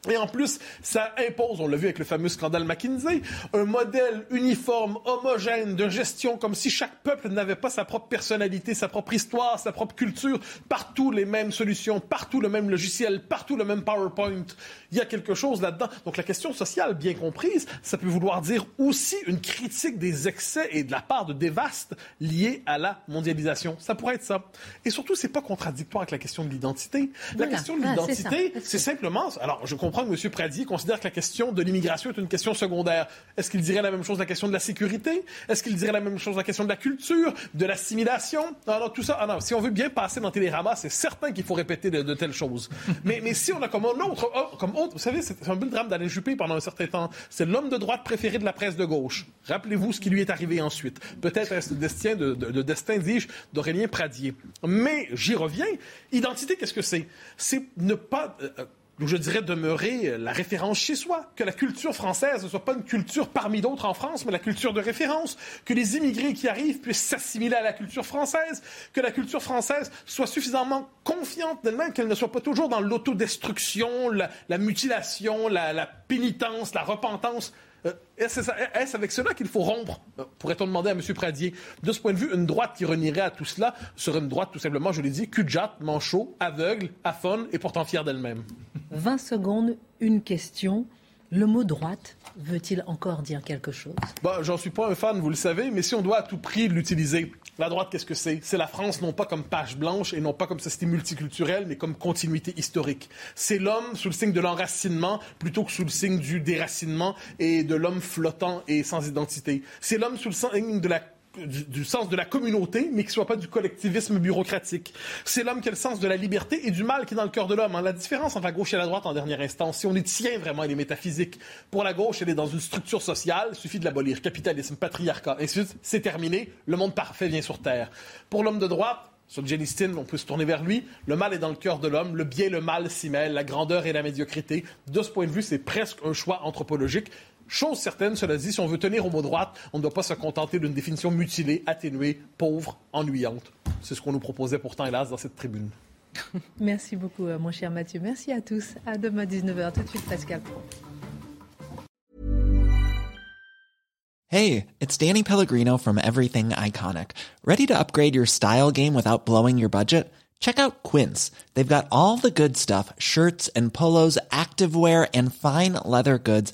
Et en plus, ça impose, on l'a vu avec le fameux scandale McKinsey, un modèle uniforme, homogène de gestion, comme si chaque peuple n'avait pas sa propre personnalité, sa propre histoire, sa propre culture, partout les mêmes solutions, partout le même logiciel, partout le même PowerPoint. Il y a quelque chose là-dedans. Donc la question sociale, bien comprise, ça peut vouloir dire aussi une critique des excès et de la part de dévastes liés à la mondialisation. Ça pourrait être ça. Et surtout, c'est pas contradictoire avec la question de l'identité. La question de ah, l'identité, c'est simplement, alors je comprends comprends que M. Pradier considère que la question de l'immigration est une question secondaire. Est-ce qu'il dirait la même chose de la question de la sécurité? Est-ce qu'il dirait la même chose de la question de la culture, de l'assimilation? Non, non, tout ça. Ah non, si on veut bien passer dans Télérama, c'est certain qu'il faut répéter de, telles choses. mais, mais si on a comme autre, oh, comme autre, vous savez, c'est un peu le drame d'Alain Juppé pendant un certain temps. C'est l'homme de droite préféré de la presse de gauche. Rappelez-vous ce qui lui est arrivé ensuite. Peut-être est-ce le destin, de, de, destin, dis-je, d'Aurélien Pradier. Mais j'y reviens. Identité, qu'est-ce que c'est? C'est ne pas... Euh, je dirais demeurer la référence chez soi, que la culture française ne soit pas une culture parmi d'autres en France, mais la culture de référence, que les immigrés qui arrivent puissent s'assimiler à la culture française, que la culture française soit suffisamment confiante d'elle-même, qu'elle ne soit pas toujours dans l'autodestruction, la, mutilation, la pénitence, la repentance. Euh, est-ce avec cela qu'il faut rompre euh, Pourrait-on demander à M. Pradier? De ce point de vue, une droite qui renierait à tout cela serait une droite, tout simplement, je l'ai dit, cul manchot, aveugle, aphone et pourtant fière d'elle-même. 20 secondes, une question. Le mot droite veut-il encore dire quelque chose? Bah, J'en suis pas un fan, vous le savez, mais si on doit à tout prix l'utiliser, la droite, qu'est-ce que c'est? C'est la France non pas comme page blanche et non pas comme société multiculturelle, mais comme continuité historique. C'est l'homme sous le signe de l'enracinement plutôt que sous le signe du déracinement et de l'homme flottant et sans identité. C'est l'homme sous le signe de la du, sens de la communauté, mais qui soit pas du collectivisme bureaucratique. C'est l'homme qui a le sens de la liberté et du mal qui est dans le cœur de l'homme. Hein. La différence entre la gauche et la droite en dernière instance, si on y tient vraiment, elle est métaphysique. Pour la gauche, elle est dans une structure sociale, il suffit de l'abolir. Capitalisme, patriarcat, ensuite, c'est terminé, le monde parfait vient sur Terre. Pour l'homme de droite, sur Jenny on peut se tourner vers lui. Le mal est dans le cœur de l'homme, le bien et le mal s'y mêlent, la grandeur et la médiocrité. De ce point de vue, c'est presque un choix anthropologique. Chose certaine, cela dit, si on veut tenir au mot droite, on ne doit pas se contenter d'une définition mutilée, atténuée, pauvre, ennuyante. C'est ce qu'on nous proposait pourtant, hélas, dans cette tribune. Merci beaucoup, euh, mon cher Mathieu. Merci à tous. À demain 19h. Tout de suite, Pascal Pro. Hey, it's Danny Pellegrino from Everything Iconic. Ready to upgrade your style game without blowing your budget? Check out Quince. They've got all the good stuff shirts and polos, activewear, and fine leather goods